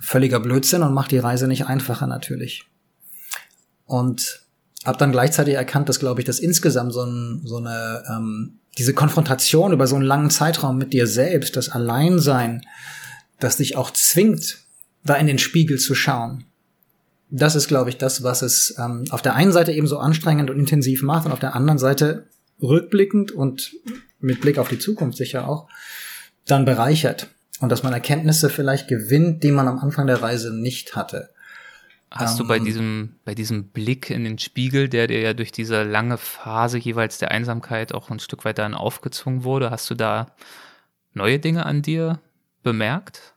A: Völliger Blödsinn und macht die Reise nicht einfacher natürlich. Und habe dann gleichzeitig erkannt, dass, glaube ich, dass insgesamt so, ein, so eine, ähm, diese Konfrontation über so einen langen Zeitraum mit dir selbst, das Alleinsein, das dich auch zwingt, da in den Spiegel zu schauen. Das ist, glaube ich, das, was es ähm, auf der einen Seite eben so anstrengend und intensiv macht und auf der anderen Seite rückblickend und mit Blick auf die Zukunft sicher auch, dann bereichert. Und dass man Erkenntnisse vielleicht gewinnt, die man am Anfang der Reise nicht hatte.
C: Hast du bei ähm. diesem, bei diesem Blick in den Spiegel, der dir ja durch diese lange Phase jeweils der Einsamkeit auch ein Stück weit dann aufgezwungen wurde, hast du da neue Dinge an dir bemerkt?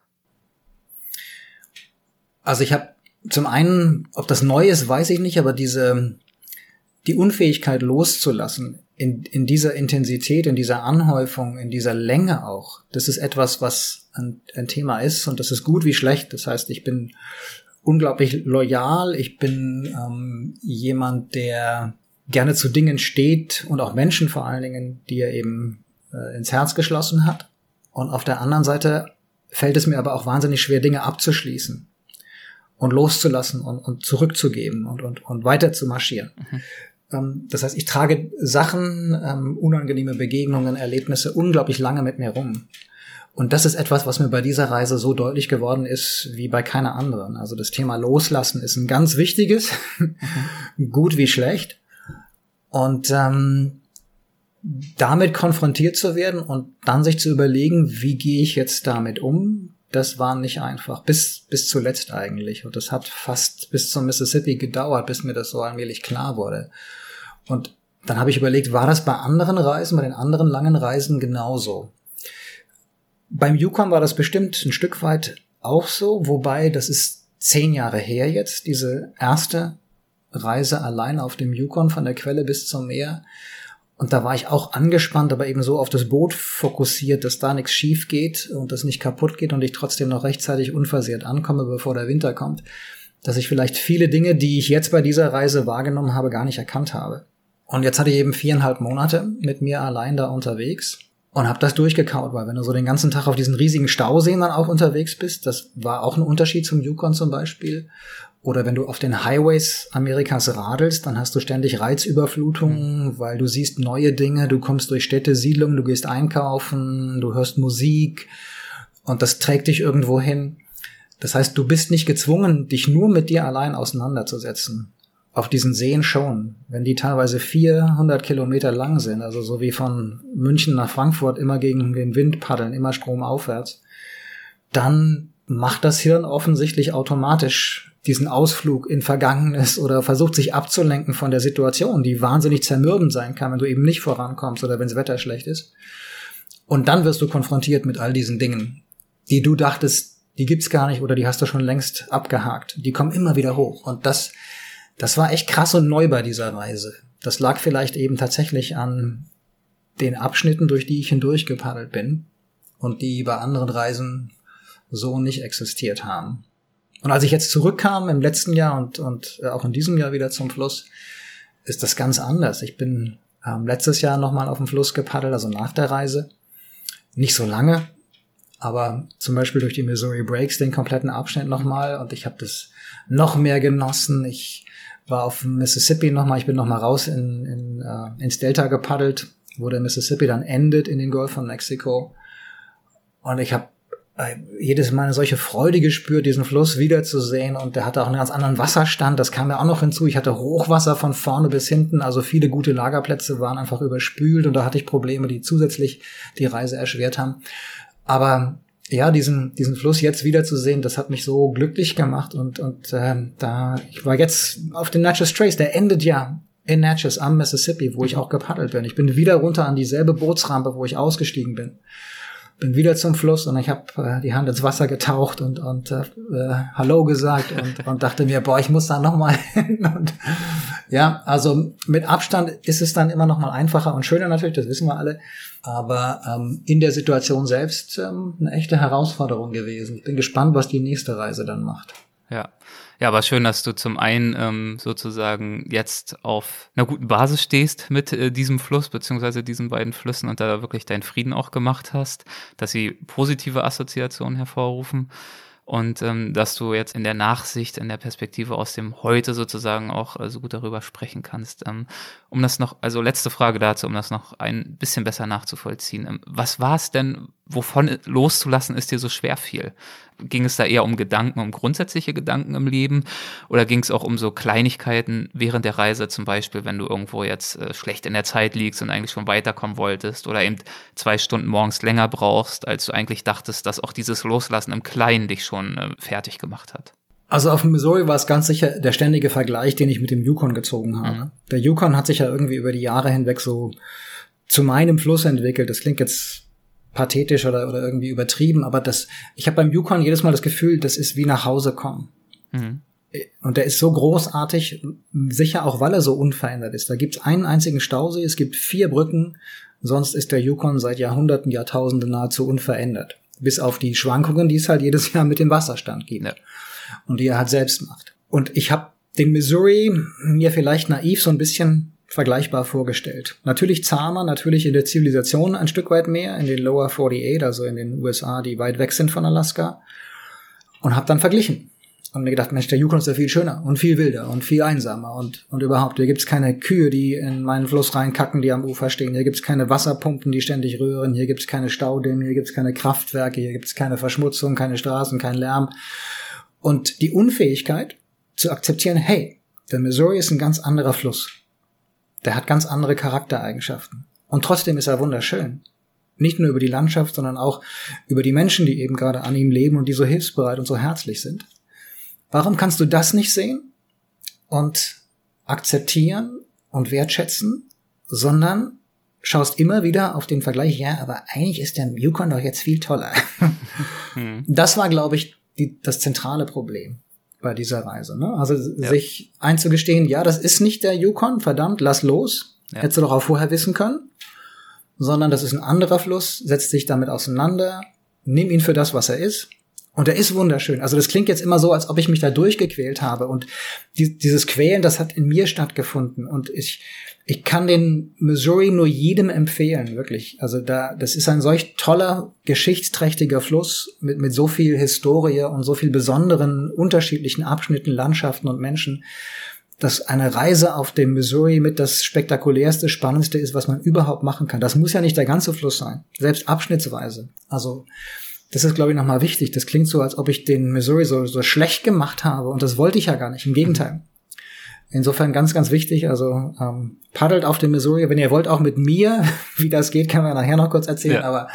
A: Also ich habe zum einen, ob das neu ist, weiß ich nicht, aber diese die Unfähigkeit loszulassen in, in dieser Intensität, in dieser Anhäufung, in dieser Länge auch, das ist etwas, was ein, ein Thema ist und das ist gut wie schlecht. Das heißt, ich bin unglaublich loyal. Ich bin ähm, jemand, der gerne zu Dingen steht und auch Menschen vor allen Dingen, die er eben äh, ins Herz geschlossen hat. Und auf der anderen Seite fällt es mir aber auch wahnsinnig schwer, Dinge abzuschließen und loszulassen und, und zurückzugeben und, und, und weiter zu marschieren. Mhm. Ähm, das heißt, ich trage Sachen, ähm, unangenehme Begegnungen, Erlebnisse unglaublich lange mit mir rum. Und das ist etwas, was mir bei dieser Reise so deutlich geworden ist wie bei keiner anderen. Also das Thema Loslassen ist ein ganz wichtiges, gut wie schlecht. Und ähm, damit konfrontiert zu werden und dann sich zu überlegen, wie gehe ich jetzt damit um, das war nicht einfach. Bis, bis zuletzt eigentlich. Und das hat fast bis zum Mississippi gedauert, bis mir das so allmählich klar wurde. Und dann habe ich überlegt, war das bei anderen Reisen, bei den anderen langen Reisen genauso? Beim Yukon war das bestimmt ein Stück weit auch so, wobei das ist zehn Jahre her jetzt, diese erste Reise allein auf dem Yukon von der Quelle bis zum Meer. Und da war ich auch angespannt, aber eben so auf das Boot fokussiert, dass da nichts schief geht und das nicht kaputt geht und ich trotzdem noch rechtzeitig unversehrt ankomme, bevor der Winter kommt, dass ich vielleicht viele Dinge, die ich jetzt bei dieser Reise wahrgenommen habe, gar nicht erkannt habe. Und jetzt hatte ich eben viereinhalb Monate mit mir allein da unterwegs und habe das durchgekaut, weil wenn du so den ganzen Tag auf diesen riesigen Stauseen dann auch unterwegs bist, das war auch ein Unterschied zum Yukon zum Beispiel. Oder wenn du auf den Highways Amerikas radelst, dann hast du ständig Reizüberflutungen, mhm. weil du siehst neue Dinge, du kommst durch Städte, Siedlungen, du gehst einkaufen, du hörst Musik und das trägt dich irgendwo hin. Das heißt, du bist nicht gezwungen, dich nur mit dir allein auseinanderzusetzen auf diesen Seen schon, wenn die teilweise 400 Kilometer lang sind, also so wie von München nach Frankfurt immer gegen den Wind paddeln, immer stromaufwärts, dann macht das Hirn offensichtlich automatisch diesen Ausflug in Vergangenes oder versucht sich abzulenken von der Situation, die wahnsinnig zermürbend sein kann, wenn du eben nicht vorankommst oder wenn das Wetter schlecht ist. Und dann wirst du konfrontiert mit all diesen Dingen, die du dachtest, die gibt's gar nicht oder die hast du schon längst abgehakt. Die kommen immer wieder hoch. Und das das war echt krass und neu bei dieser Reise. Das lag vielleicht eben tatsächlich an den Abschnitten, durch die ich hindurch gepaddelt bin und die bei anderen Reisen so nicht existiert haben. Und als ich jetzt zurückkam im letzten Jahr und, und äh, auch in diesem Jahr wieder zum Fluss, ist das ganz anders. Ich bin ähm, letztes Jahr nochmal auf dem Fluss gepaddelt, also nach der Reise. Nicht so lange, aber zum Beispiel durch die Missouri Breaks den kompletten Abschnitt nochmal und ich habe das noch mehr genossen. Ich war auf Mississippi nochmal, ich bin nochmal raus in, in, uh, ins Delta gepaddelt, wo der Mississippi dann endet in den Golf von Mexiko. Und ich habe äh, jedes Mal eine solche Freude gespürt, diesen Fluss wiederzusehen. Und der hatte auch einen ganz anderen Wasserstand. Das kam ja auch noch hinzu. Ich hatte Hochwasser von vorne bis hinten. Also viele gute Lagerplätze waren einfach überspült. Und da hatte ich Probleme, die zusätzlich die Reise erschwert haben. Aber ja, diesen, diesen Fluss jetzt wiederzusehen, das hat mich so glücklich gemacht und, und äh, da, ich war jetzt auf den Natchez Trace, der endet ja in Natchez am Mississippi, wo ich auch gepaddelt bin. Ich bin wieder runter an dieselbe Bootsrampe, wo ich ausgestiegen bin bin wieder zum Fluss und ich habe äh, die Hand ins Wasser getaucht und, und äh, Hallo gesagt und, und dachte mir, boah, ich muss da nochmal hin. Und, ja, also mit Abstand ist es dann immer nochmal einfacher und schöner natürlich, das wissen wir alle. Aber ähm, in der Situation selbst ähm, eine echte Herausforderung gewesen. Ich bin gespannt, was die nächste Reise dann macht.
C: Ja, ja, aber schön, dass du zum einen ähm, sozusagen jetzt auf einer guten Basis stehst mit äh, diesem Fluss beziehungsweise diesen beiden Flüssen und da wirklich deinen Frieden auch gemacht hast, dass sie positive Assoziationen hervorrufen. und ähm, dass du jetzt in der Nachsicht, in der Perspektive aus dem Heute sozusagen auch äh, so gut darüber sprechen kannst. Ähm, um das noch, also letzte Frage dazu, um das noch ein bisschen besser nachzuvollziehen. Ähm, was war es denn, wovon loszulassen ist dir so schwer fiel? Ging es da eher um Gedanken, um grundsätzliche Gedanken im Leben oder ging es auch um so Kleinigkeiten während der Reise, zum Beispiel, wenn du irgendwo jetzt äh, schlecht in der Zeit liegst und eigentlich schon weiterkommen wolltest oder eben zwei Stunden morgens länger brauchst, als du eigentlich dachtest, dass auch dieses Loslassen im Kleinen dich schon äh, fertig gemacht hat?
A: Also auf dem Missouri war es ganz sicher der ständige Vergleich, den ich mit dem Yukon gezogen habe. Mhm. Der Yukon hat sich ja irgendwie über die Jahre hinweg so zu meinem Fluss entwickelt. Das klingt jetzt pathetisch oder, oder irgendwie übertrieben, aber das, ich habe beim Yukon jedes Mal das Gefühl, das ist wie nach Hause kommen. Mhm. Und der ist so großartig, sicher auch, weil er so unverändert ist. Da gibt es einen einzigen Stausee, es gibt vier Brücken, sonst ist der Yukon seit Jahrhunderten, Jahrtausenden nahezu unverändert. Bis auf die Schwankungen, die es halt jedes Jahr mit dem Wasserstand gibt. Ja. Und die er halt selbst macht. Und ich habe den Missouri mir vielleicht naiv so ein bisschen vergleichbar vorgestellt. Natürlich zahmer, natürlich in der Zivilisation ein Stück weit mehr, in den Lower 48, also in den USA, die weit weg sind von Alaska. Und habe dann verglichen. Und mir gedacht, Mensch, der Yukon ist ja viel schöner und viel wilder und viel einsamer und, und überhaupt. Hier gibt's keine Kühe, die in meinen Fluss reinkacken, die am Ufer stehen. Hier gibt's keine Wasserpumpen, die ständig rühren. Hier gibt's keine Staudämme, hier gibt's keine Kraftwerke, hier gibt's keine Verschmutzung, keine Straßen, kein Lärm. Und die Unfähigkeit zu akzeptieren, hey, der Missouri ist ein ganz anderer Fluss. Der hat ganz andere Charaktereigenschaften. Und trotzdem ist er wunderschön. Nicht nur über die Landschaft, sondern auch über die Menschen, die eben gerade an ihm leben und die so hilfsbereit und so herzlich sind. Warum kannst du das nicht sehen und akzeptieren und wertschätzen, sondern schaust immer wieder auf den Vergleich, ja, aber eigentlich ist der Yukon doch jetzt viel toller. Hm. Das war, glaube ich, die, das zentrale Problem bei dieser Reise. Ne? Also ja. sich einzugestehen, ja, das ist nicht der Yukon, verdammt, lass los. Ja. Hättest du doch auch vorher wissen können. Sondern das ist ein anderer Fluss, setzt sich damit auseinander, nimm ihn für das, was er ist. Und er ist wunderschön. Also das klingt jetzt immer so, als ob ich mich da durchgequält habe. Und die, dieses Quälen, das hat in mir stattgefunden. Und ich, ich kann den Missouri nur jedem empfehlen, wirklich. Also da, das ist ein solch toller, geschichtsträchtiger Fluss mit, mit so viel Historie und so viel besonderen, unterschiedlichen Abschnitten, Landschaften und Menschen, dass eine Reise auf dem Missouri mit das spektakulärste, spannendste ist, was man überhaupt machen kann. Das muss ja nicht der ganze Fluss sein, selbst abschnittsweise. Also, das ist, glaube ich, nochmal wichtig. Das klingt so, als ob ich den Missouri so, so schlecht gemacht habe. Und das wollte ich ja gar nicht. Im Gegenteil. Insofern ganz, ganz wichtig. Also ähm, paddelt auf dem Missouri. Wenn ihr wollt, auch mit mir, wie das geht, können wir nachher noch kurz erzählen. Ja, aber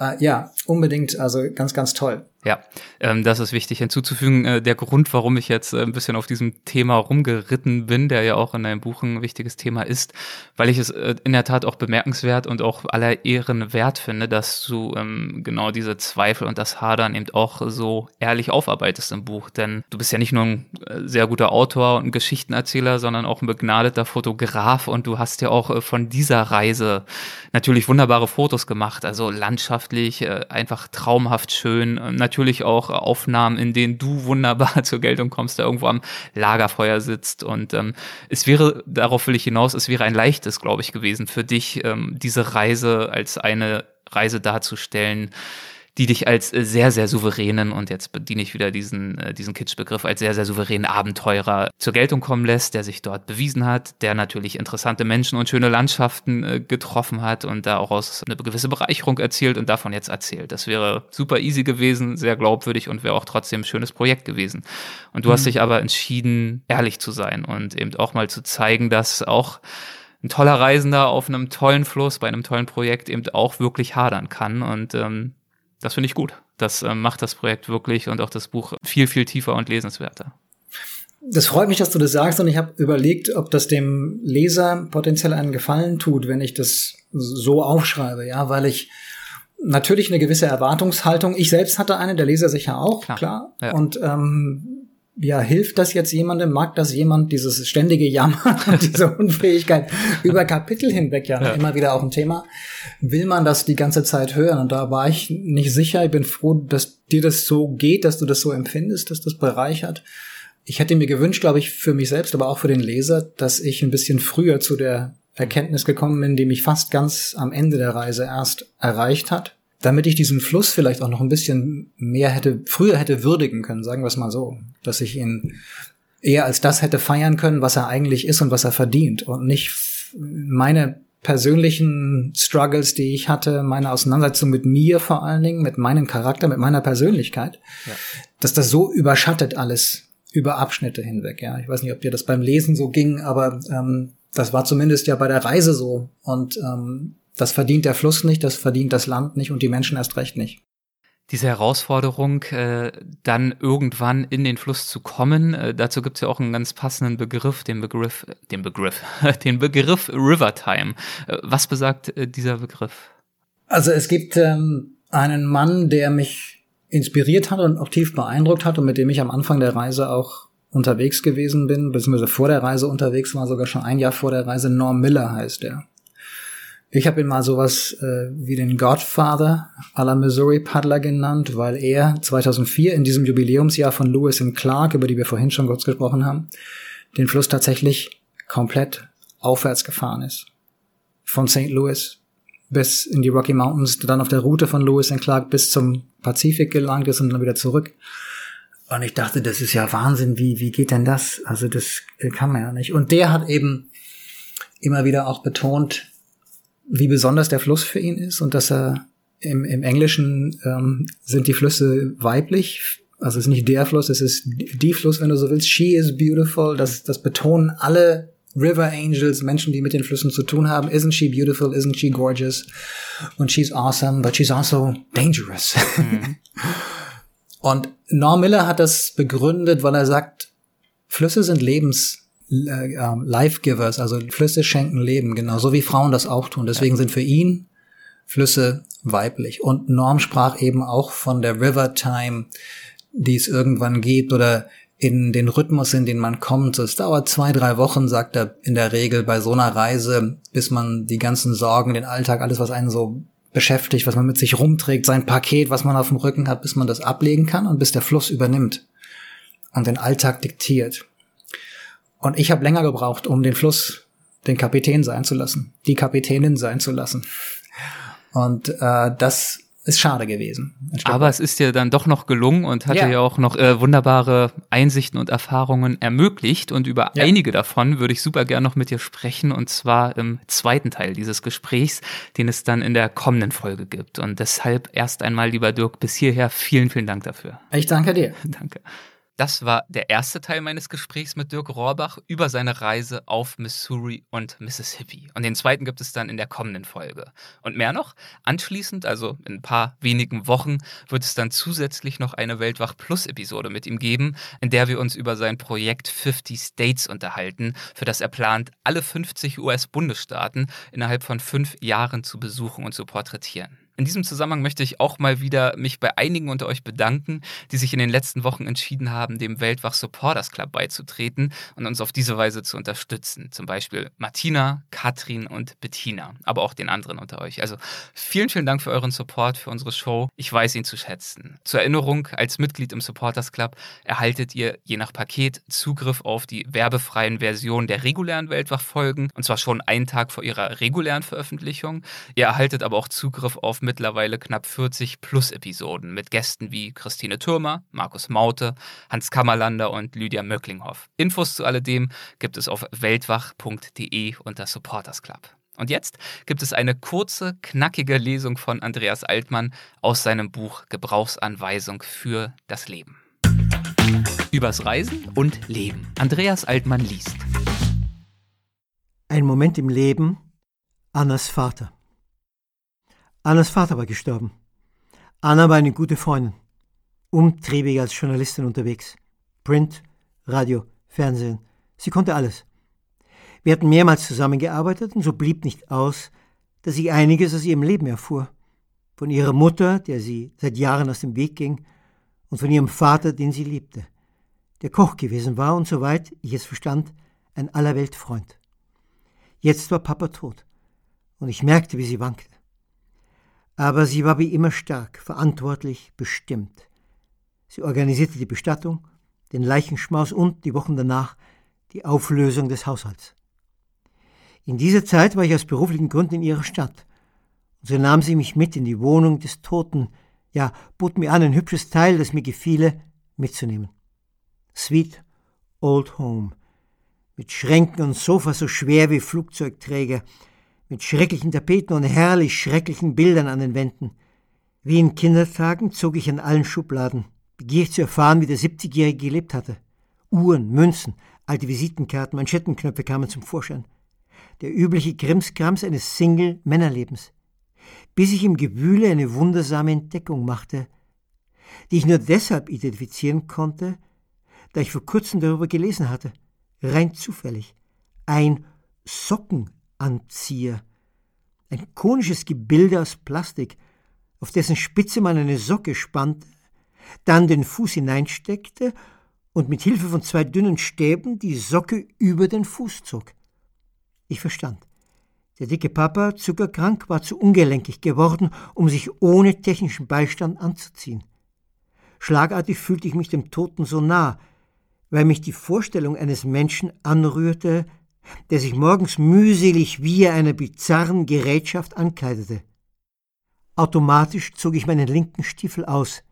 A: äh, ja, unbedingt. Also ganz, ganz toll.
C: Ja, ähm, das ist wichtig hinzuzufügen. Äh, der Grund, warum ich jetzt äh, ein bisschen auf diesem Thema rumgeritten bin, der ja auch in deinem Buch ein wichtiges Thema ist, weil ich es äh, in der Tat auch bemerkenswert und auch aller Ehren wert finde, dass du ähm, genau diese Zweifel und das Hadern eben auch so ehrlich aufarbeitest im Buch. Denn du bist ja nicht nur ein äh, sehr guter Autor und ein Geschichtenerzähler, sondern auch ein begnadeter Fotograf und du hast ja auch äh, von dieser Reise natürlich wunderbare Fotos gemacht, also landschaftlich äh, einfach traumhaft schön natürlich auch Aufnahmen, in denen du wunderbar zur Geltung kommst, da irgendwo am Lagerfeuer sitzt. Und ähm, es wäre, darauf will ich hinaus, es wäre ein leichtes, glaube ich, gewesen für dich, ähm, diese Reise als eine Reise darzustellen, die dich als äh, sehr, sehr souveränen, und jetzt bediene ich wieder diesen, äh, diesen Kitsch-Begriff, als sehr, sehr souveränen Abenteurer zur Geltung kommen lässt, der sich dort bewiesen hat, der natürlich interessante Menschen und schöne Landschaften äh, getroffen hat und da auch aus eine gewisse Bereicherung erzielt und davon jetzt erzählt. Das wäre super easy gewesen, sehr glaubwürdig und wäre auch trotzdem ein schönes Projekt gewesen. Und du mhm. hast dich aber entschieden, ehrlich zu sein und eben auch mal zu zeigen, dass auch ein toller Reisender auf einem tollen Fluss, bei einem tollen Projekt eben auch wirklich hadern kann. Und ähm, das finde ich gut. Das äh, macht das Projekt wirklich und auch das Buch viel, viel tiefer und lesenswerter.
A: Das freut mich, dass du das sagst und ich habe überlegt, ob das dem Leser potenziell einen Gefallen tut, wenn ich das so aufschreibe, ja, weil ich natürlich eine gewisse Erwartungshaltung, ich selbst hatte eine, der Leser sicher auch, klar. klar. Ja. Und ähm, ja, hilft das jetzt jemandem? Mag das jemand, dieses ständige Jammern und diese Unfähigkeit über Kapitel hinweg ja, ja, immer wieder auch ein Thema? Will man das die ganze Zeit hören? Und da war ich nicht sicher. Ich bin froh, dass dir das so geht, dass du das so empfindest, dass das bereichert. Ich hätte mir gewünscht, glaube ich, für mich selbst, aber auch für den Leser, dass ich ein bisschen früher zu der Erkenntnis gekommen bin, die mich fast ganz am Ende der Reise erst erreicht hat. Damit ich diesen Fluss vielleicht auch noch ein bisschen mehr hätte, früher hätte würdigen können, sagen wir es mal so, dass ich ihn eher als das hätte feiern können, was er eigentlich ist und was er verdient und nicht meine persönlichen Struggles, die ich hatte, meine Auseinandersetzung mit mir vor allen Dingen, mit meinem Charakter, mit meiner Persönlichkeit, ja. dass das so überschattet alles über Abschnitte hinweg. Ja, ich weiß nicht, ob dir das beim Lesen so ging, aber ähm, das war zumindest ja bei der Reise so. Und ähm, das verdient der Fluss nicht, das verdient das Land nicht und die Menschen erst recht nicht
C: diese Herausforderung, äh, dann irgendwann in den Fluss zu kommen. Äh, dazu gibt es ja auch einen ganz passenden Begriff, den Begriff, den Begriff, den Begriff Rivertime. Äh, was besagt äh, dieser Begriff?
A: Also es gibt ähm, einen Mann, der mich inspiriert hat und auch tief beeindruckt hat und mit dem ich am Anfang der Reise auch unterwegs gewesen bin, beziehungsweise vor der Reise unterwegs war, sogar schon ein Jahr vor der Reise. Norm Miller heißt er. Ich habe ihn mal sowas äh, wie den Godfather aller Missouri Paddler genannt, weil er 2004 in diesem Jubiläumsjahr von Lewis und Clark, über die wir vorhin schon kurz gesprochen haben, den Fluss tatsächlich komplett aufwärts gefahren ist. Von St. Louis bis in die Rocky Mountains, dann auf der Route von Lewis und Clark bis zum Pazifik gelangt ist und dann wieder zurück. Und ich dachte, das ist ja Wahnsinn, wie, wie geht denn das? Also das kann man ja nicht. Und der hat eben immer wieder auch betont, wie besonders der Fluss für ihn ist und dass er im, im Englischen ähm, sind die Flüsse weiblich. Also es ist nicht der Fluss, es ist die Fluss, wenn du so willst. She is beautiful. Das, das betonen alle River Angels, Menschen, die mit den Flüssen zu tun haben. Isn't she beautiful? Isn't she gorgeous? Und she's awesome, but she's also dangerous. Mhm. und Norm Miller hat das begründet, weil er sagt, Flüsse sind Lebens äh, ähm, Life Givers, also Flüsse schenken Leben, genau, so wie Frauen das auch tun. Deswegen sind für ihn Flüsse weiblich. Und Norm sprach eben auch von der River Time, die es irgendwann gibt oder in den Rhythmus, in den man kommt. Es dauert zwei, drei Wochen, sagt er in der Regel bei so einer Reise, bis man die ganzen Sorgen, den Alltag, alles, was einen so beschäftigt, was man mit sich rumträgt, sein Paket, was man auf dem Rücken hat, bis man das ablegen kann und bis der Fluss übernimmt und den Alltag diktiert. Und ich habe länger gebraucht, um den Fluss den Kapitän sein zu lassen, die Kapitänin sein zu lassen. Und äh, das ist schade gewesen.
C: Aber es ist dir dann doch noch gelungen und hat ja. dir ja auch noch äh, wunderbare Einsichten und Erfahrungen ermöglicht. Und über ja. einige davon würde ich super gern noch mit dir sprechen. Und zwar im zweiten Teil dieses Gesprächs, den es dann in der kommenden Folge gibt. Und deshalb erst einmal, lieber Dirk, bis hierher vielen, vielen Dank dafür.
A: Ich danke dir.
C: danke. Das war der erste Teil meines Gesprächs mit Dirk Rohrbach über seine Reise auf Missouri und Mississippi. Und den zweiten gibt es dann in der kommenden Folge. Und mehr noch, anschließend, also in ein paar wenigen Wochen, wird es dann zusätzlich noch eine Weltwach Plus Episode mit ihm geben, in der wir uns über sein Projekt 50 States unterhalten, für das er plant, alle 50 US-Bundesstaaten innerhalb von fünf Jahren zu besuchen und zu porträtieren. In diesem Zusammenhang möchte ich auch mal wieder mich bei einigen unter euch bedanken, die sich in den letzten Wochen entschieden haben, dem Weltwach Supporters Club beizutreten und uns auf diese Weise zu unterstützen. Zum Beispiel Martina, Katrin und Bettina, aber auch den anderen unter euch. Also vielen, vielen Dank für euren Support für unsere Show. Ich weiß ihn zu schätzen. Zur Erinnerung, als Mitglied im Supporters Club erhaltet ihr je nach Paket Zugriff auf die werbefreien Versionen der regulären Weltwach-Folgen und zwar schon einen Tag vor ihrer regulären Veröffentlichung. Ihr erhaltet aber auch Zugriff auf mittlerweile knapp 40 Plus-Episoden mit Gästen wie Christine Thürmer, Markus Maute, Hans Kammerlander und Lydia Möcklinghoff. Infos zu alledem gibt es auf weltwach.de unter Supporters Club. Und jetzt gibt es eine kurze, knackige Lesung von Andreas Altmann aus seinem Buch Gebrauchsanweisung für das Leben. Übers Reisen und Leben. Andreas Altmann liest.
D: Ein Moment im Leben Annas Vater. Annas Vater war gestorben. Anna war eine gute Freundin, umtriebig als Journalistin unterwegs. Print, Radio, Fernsehen. Sie konnte alles. Wir hatten mehrmals zusammengearbeitet und so blieb nicht aus, dass ich einiges aus ihrem Leben erfuhr. Von ihrer Mutter, der sie seit Jahren aus dem Weg ging, und von ihrem Vater, den sie liebte, der Koch gewesen war und soweit ich es verstand, ein Allerweltfreund. Jetzt war Papa tot und ich merkte, wie sie wankte. Aber sie war wie immer stark, verantwortlich, bestimmt. Sie organisierte die Bestattung, den Leichenschmaus und die Wochen danach die Auflösung des Haushalts. In dieser Zeit war ich aus beruflichen Gründen in ihrer Stadt. Und So nahm sie mich mit in die Wohnung des Toten, ja, bot mir an, ein hübsches Teil, das mir gefiele, mitzunehmen. Sweet Old Home, mit Schränken und Sofas so schwer wie Flugzeugträger, mit schrecklichen Tapeten und herrlich schrecklichen Bildern an den Wänden. Wie in Kindertagen zog ich an allen Schubladen, begierig zu erfahren, wie der 70-Jährige gelebt hatte. Uhren, Münzen, alte Visitenkarten, Manschettenknöpfe kamen zum Vorschein. Der übliche Krimskrams eines Single-Männerlebens. Bis ich im Gewühle eine wundersame Entdeckung machte, die ich nur deshalb identifizieren konnte, da ich vor kurzem darüber gelesen hatte. Rein zufällig. Ein Sockenanzieher. Ein konisches Gebilde aus Plastik, auf dessen Spitze man eine Socke spannte, dann den Fuß hineinsteckte und mit Hilfe von zwei dünnen Stäben die Socke über den Fuß zog. Ich verstand. Der dicke Papa, zuckerkrank, war zu ungelenkig geworden, um sich ohne technischen Beistand anzuziehen. Schlagartig fühlte ich mich dem Toten so nah, weil mich die Vorstellung eines Menschen anrührte, der sich morgens mühselig wie einer bizarren Gerätschaft ankleidete. Automatisch zog ich meinen linken Stiefel aus,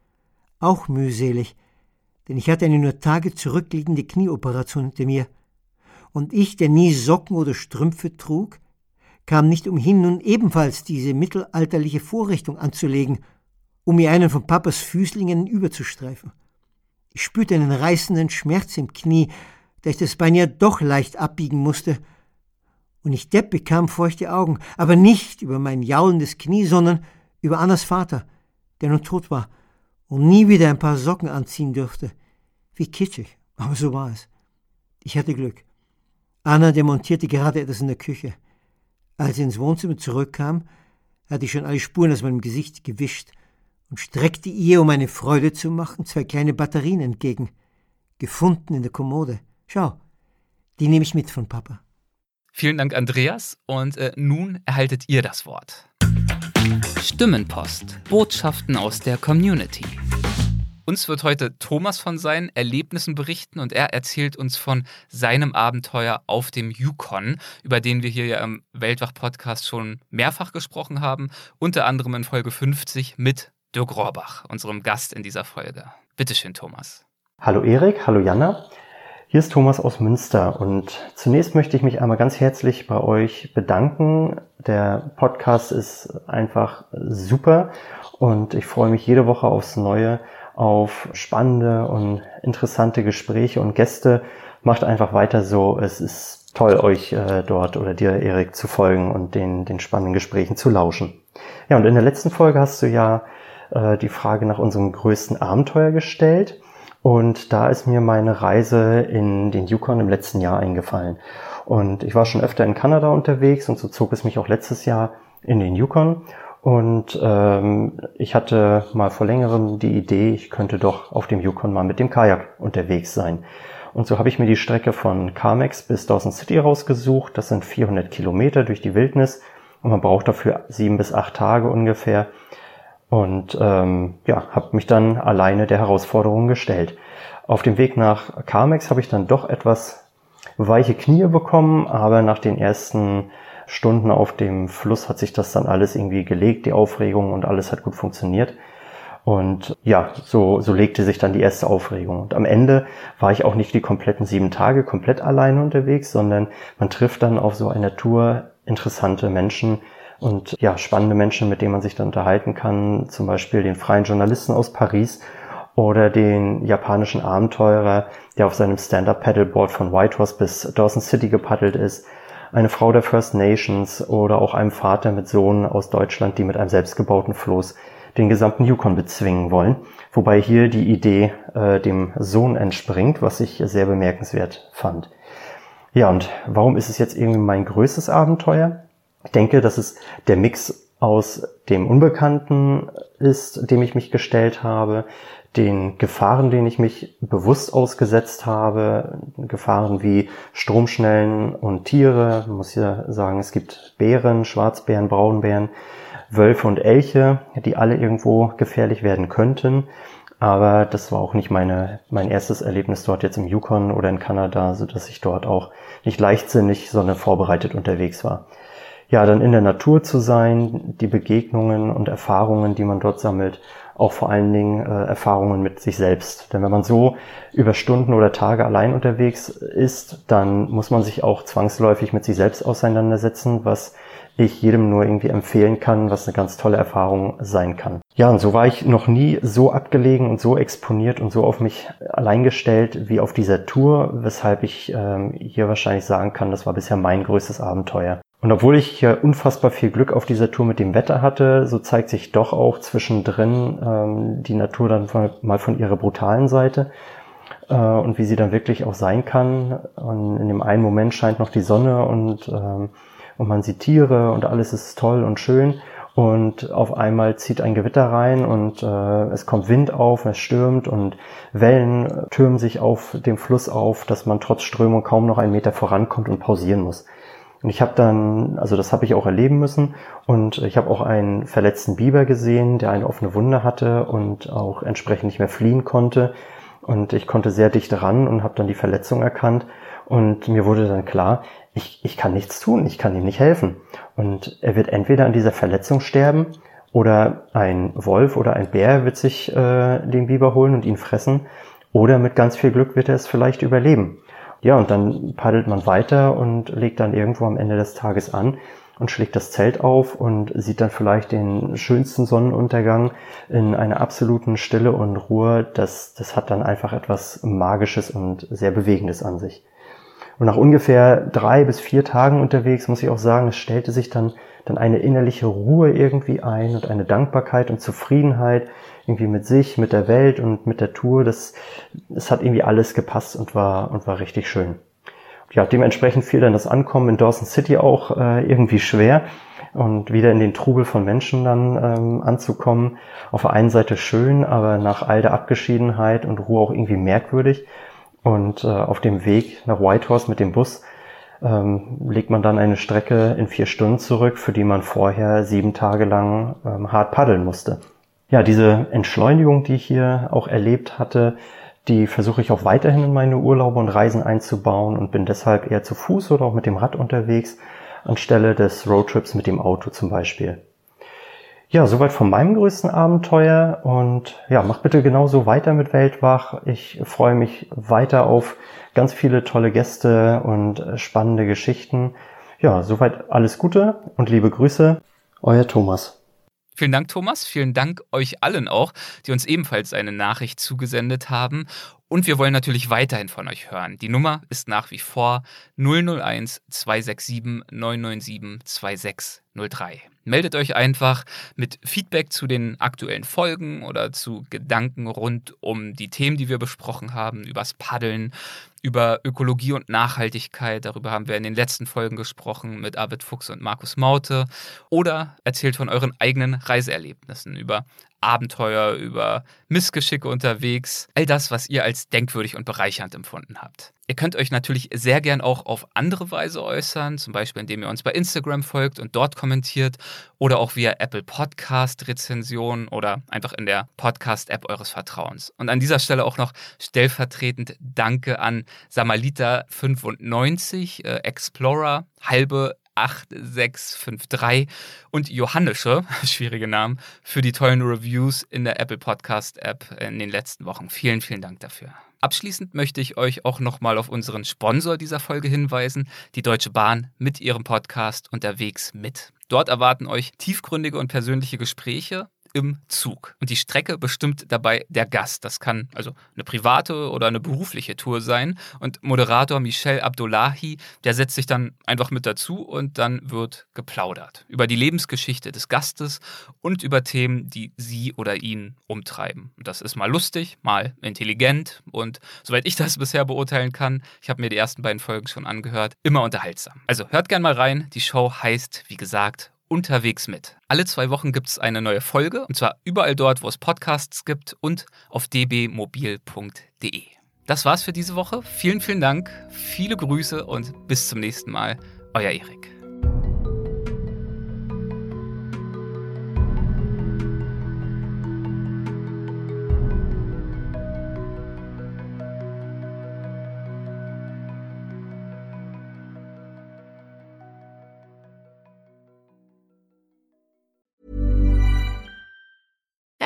D: auch mühselig, denn ich hatte eine nur Tage zurückliegende Knieoperation hinter mir. Und ich, der nie Socken oder Strümpfe trug, kam nicht umhin, nun ebenfalls diese mittelalterliche Vorrichtung anzulegen, um mir einen von Papas Füßlingen überzustreifen. Ich spürte einen reißenden Schmerz im Knie, da ich das Bein ja doch leicht abbiegen musste, und ich Depp bekam feuchte Augen, aber nicht über mein jaulendes Knie, sondern über Annas Vater, der nun tot war und nie wieder ein paar Socken anziehen dürfte. Wie kitschig, aber so war es. Ich hatte Glück. Anna demontierte gerade etwas in der Küche. Als sie ins Wohnzimmer zurückkam, hatte ich schon alle Spuren aus meinem Gesicht gewischt und streckte ihr, um eine Freude zu machen, zwei kleine Batterien entgegen, gefunden in der Kommode. Schau, die nehme ich mit von Papa.
C: Vielen Dank, Andreas. Und äh, nun erhaltet ihr das Wort. Stimmenpost. Botschaften aus der Community. Uns wird heute Thomas von seinen Erlebnissen berichten und er erzählt uns von seinem Abenteuer auf dem Yukon, über den wir hier ja im Weltwach-Podcast schon mehrfach gesprochen haben, unter anderem in Folge 50 mit Dirk Rohrbach, unserem Gast in dieser Folge. Bitteschön, Thomas.
E: Hallo Erik, hallo Jana. Hier ist Thomas aus Münster und zunächst möchte ich mich einmal ganz herzlich bei euch bedanken. Der Podcast ist einfach super und ich freue mich jede Woche aufs Neue auf spannende und interessante Gespräche und Gäste. Macht einfach weiter so. Es ist toll, euch äh, dort oder dir, Erik, zu folgen und den, den spannenden Gesprächen zu lauschen. Ja, und in der letzten Folge hast du ja äh, die Frage nach unserem größten Abenteuer gestellt. Und da ist mir meine Reise in den Yukon im letzten Jahr eingefallen. Und ich war schon öfter in Kanada unterwegs und so zog es mich auch letztes Jahr in den Yukon. Und ähm, ich hatte mal vor längerem die Idee, ich könnte doch auf dem Yukon mal mit dem Kajak unterwegs sein. Und so habe ich mir die Strecke von Carmex bis Dawson City rausgesucht. Das sind 400 Kilometer durch die Wildnis und man braucht dafür sieben bis acht Tage ungefähr. Und ähm, ja, habe mich dann alleine der Herausforderung gestellt. Auf dem Weg nach Carmex habe ich dann doch etwas weiche Knie bekommen, aber nach den ersten Stunden auf dem Fluss hat sich das dann alles irgendwie gelegt, die Aufregung und alles hat gut funktioniert. Und ja, so, so legte sich dann die erste Aufregung. Und am Ende war ich auch nicht die kompletten sieben Tage komplett alleine unterwegs, sondern man trifft dann auf so einer Tour interessante Menschen, und ja, spannende Menschen, mit denen man sich dann unterhalten kann, zum Beispiel den freien Journalisten aus Paris oder den japanischen Abenteurer, der auf seinem Stand-Up-Paddleboard von Whitehorse bis Dawson City gepaddelt ist, eine Frau der First Nations oder auch einem Vater mit Sohn aus Deutschland, die mit einem selbstgebauten Floß den gesamten Yukon bezwingen wollen, wobei hier die Idee äh, dem Sohn entspringt, was ich sehr bemerkenswert fand. Ja, und warum ist es jetzt irgendwie mein größtes Abenteuer? Ich denke, dass es der Mix aus dem Unbekannten ist, dem ich mich gestellt habe, den Gefahren, denen ich mich bewusst ausgesetzt habe, Gefahren wie Stromschnellen und Tiere. Man muss ja sagen, es gibt Bären, Schwarzbären, Braunbären, Wölfe und Elche, die alle irgendwo gefährlich werden könnten. Aber das war auch nicht meine, mein erstes Erlebnis dort jetzt im Yukon oder in Kanada, so dass ich dort auch nicht leichtsinnig, sondern vorbereitet unterwegs war. Ja, dann in der Natur zu sein, die Begegnungen und Erfahrungen, die man dort sammelt, auch vor allen Dingen äh, Erfahrungen mit sich selbst. Denn wenn man so über Stunden oder Tage allein unterwegs ist, dann muss man sich auch zwangsläufig mit sich selbst auseinandersetzen, was ich jedem nur irgendwie empfehlen kann, was eine ganz tolle Erfahrung sein kann. Ja, und so war ich noch nie so abgelegen und so exponiert und so auf mich allein gestellt wie auf dieser Tour, weshalb ich ähm, hier wahrscheinlich sagen kann, das war bisher mein größtes Abenteuer. Und obwohl ich hier unfassbar viel Glück auf dieser Tour mit dem Wetter hatte, so zeigt sich doch auch zwischendrin ähm, die Natur dann von, mal von ihrer brutalen Seite äh, und wie sie dann wirklich auch sein kann. Und in dem einen Moment scheint noch die Sonne und, ähm, und man sieht Tiere und alles ist toll und schön. Und auf einmal zieht ein Gewitter rein und äh, es kommt Wind auf, es stürmt und Wellen türmen sich auf dem Fluss auf, dass man trotz Strömung kaum noch einen Meter vorankommt und pausieren muss. Und ich habe dann, also das habe ich auch erleben müssen und ich habe auch einen verletzten Biber gesehen, der eine offene Wunde hatte und auch entsprechend nicht mehr fliehen konnte. Und ich konnte sehr dicht ran und habe dann die Verletzung erkannt. Und mir wurde dann klar, ich, ich kann nichts tun, ich kann ihm nicht helfen. Und er wird entweder an dieser Verletzung sterben oder ein Wolf oder ein Bär wird sich äh, den Biber holen und ihn fressen. Oder mit ganz viel Glück wird er es vielleicht überleben. Ja, und dann paddelt man weiter und legt dann irgendwo am Ende des Tages an und schlägt das Zelt auf und sieht dann vielleicht den schönsten Sonnenuntergang in einer absoluten Stille und Ruhe. Das, das hat dann einfach etwas Magisches und sehr Bewegendes an sich. Und nach ungefähr drei bis vier Tagen unterwegs muss ich auch sagen, es stellte sich dann, dann eine innerliche Ruhe irgendwie ein und eine Dankbarkeit und Zufriedenheit irgendwie mit sich, mit der Welt und mit der Tour. Das, es hat irgendwie alles gepasst und war, und war richtig schön. Ja, dementsprechend fiel dann das Ankommen in Dawson City auch äh, irgendwie schwer und wieder in den Trubel von Menschen dann ähm, anzukommen. Auf der einen Seite schön, aber nach all der Abgeschiedenheit und Ruhe auch irgendwie merkwürdig. Und äh, auf dem Weg nach Whitehorse mit dem Bus ähm, legt man dann eine Strecke in vier Stunden zurück, für die man vorher sieben Tage lang ähm, hart paddeln musste ja, diese Entschleunigung, die ich hier auch erlebt hatte, die versuche ich auch weiterhin in meine Urlaube und Reisen einzubauen und bin deshalb eher zu Fuß oder auch mit dem Rad unterwegs, anstelle des Roadtrips mit dem Auto zum Beispiel. Ja, soweit von meinem größten Abenteuer und ja, mach bitte genauso weiter mit Weltwach. Ich freue mich weiter auf ganz viele tolle Gäste und spannende Geschichten. Ja, soweit alles Gute und liebe Grüße, euer Thomas.
C: Vielen Dank, Thomas. Vielen Dank euch allen auch, die uns ebenfalls eine Nachricht zugesendet haben. Und wir wollen natürlich weiterhin von euch hören. Die Nummer ist nach wie vor 001 267 997 2603. Meldet euch einfach mit Feedback zu den aktuellen Folgen oder zu Gedanken rund um die Themen, die wir besprochen haben, übers Paddeln, über Ökologie und Nachhaltigkeit. Darüber haben wir in den letzten Folgen gesprochen mit Arvid Fuchs und Markus Maute. Oder erzählt von euren eigenen Reiseerlebnissen über Abenteuer, über Missgeschicke unterwegs, all das, was ihr als denkwürdig und bereichernd empfunden habt. Ihr könnt euch natürlich sehr gern auch auf andere Weise äußern, zum Beispiel indem ihr uns bei Instagram folgt und dort kommentiert oder auch via Apple Podcast Rezension oder einfach in der Podcast App eures Vertrauens. Und an dieser Stelle auch noch stellvertretend Danke an Samalita95, äh, Explorer, halbe 8653 und Johannische, schwierige Namen, für die tollen Reviews in der Apple Podcast App in den letzten Wochen. Vielen, vielen Dank dafür. Abschließend möchte ich euch auch nochmal auf unseren Sponsor dieser Folge hinweisen, die Deutsche Bahn mit ihrem Podcast Unterwegs mit. Dort erwarten euch tiefgründige und persönliche Gespräche im Zug. Und die Strecke bestimmt dabei der Gast. Das kann also eine private oder eine berufliche Tour sein. Und Moderator Michel Abdullahi, der setzt sich dann einfach mit dazu und dann wird geplaudert über die Lebensgeschichte des Gastes und über Themen, die sie oder ihn umtreiben. Das ist mal lustig, mal intelligent und soweit ich das bisher beurteilen kann, ich habe mir die ersten beiden Folgen schon angehört, immer unterhaltsam. Also hört gern mal rein. Die Show heißt, wie gesagt, unterwegs mit. Alle zwei Wochen gibt es eine neue Folge, und zwar überall dort, wo es Podcasts gibt und auf dbmobil.de. Das war's für diese Woche. Vielen, vielen Dank, viele Grüße und bis zum nächsten Mal. Euer Erik.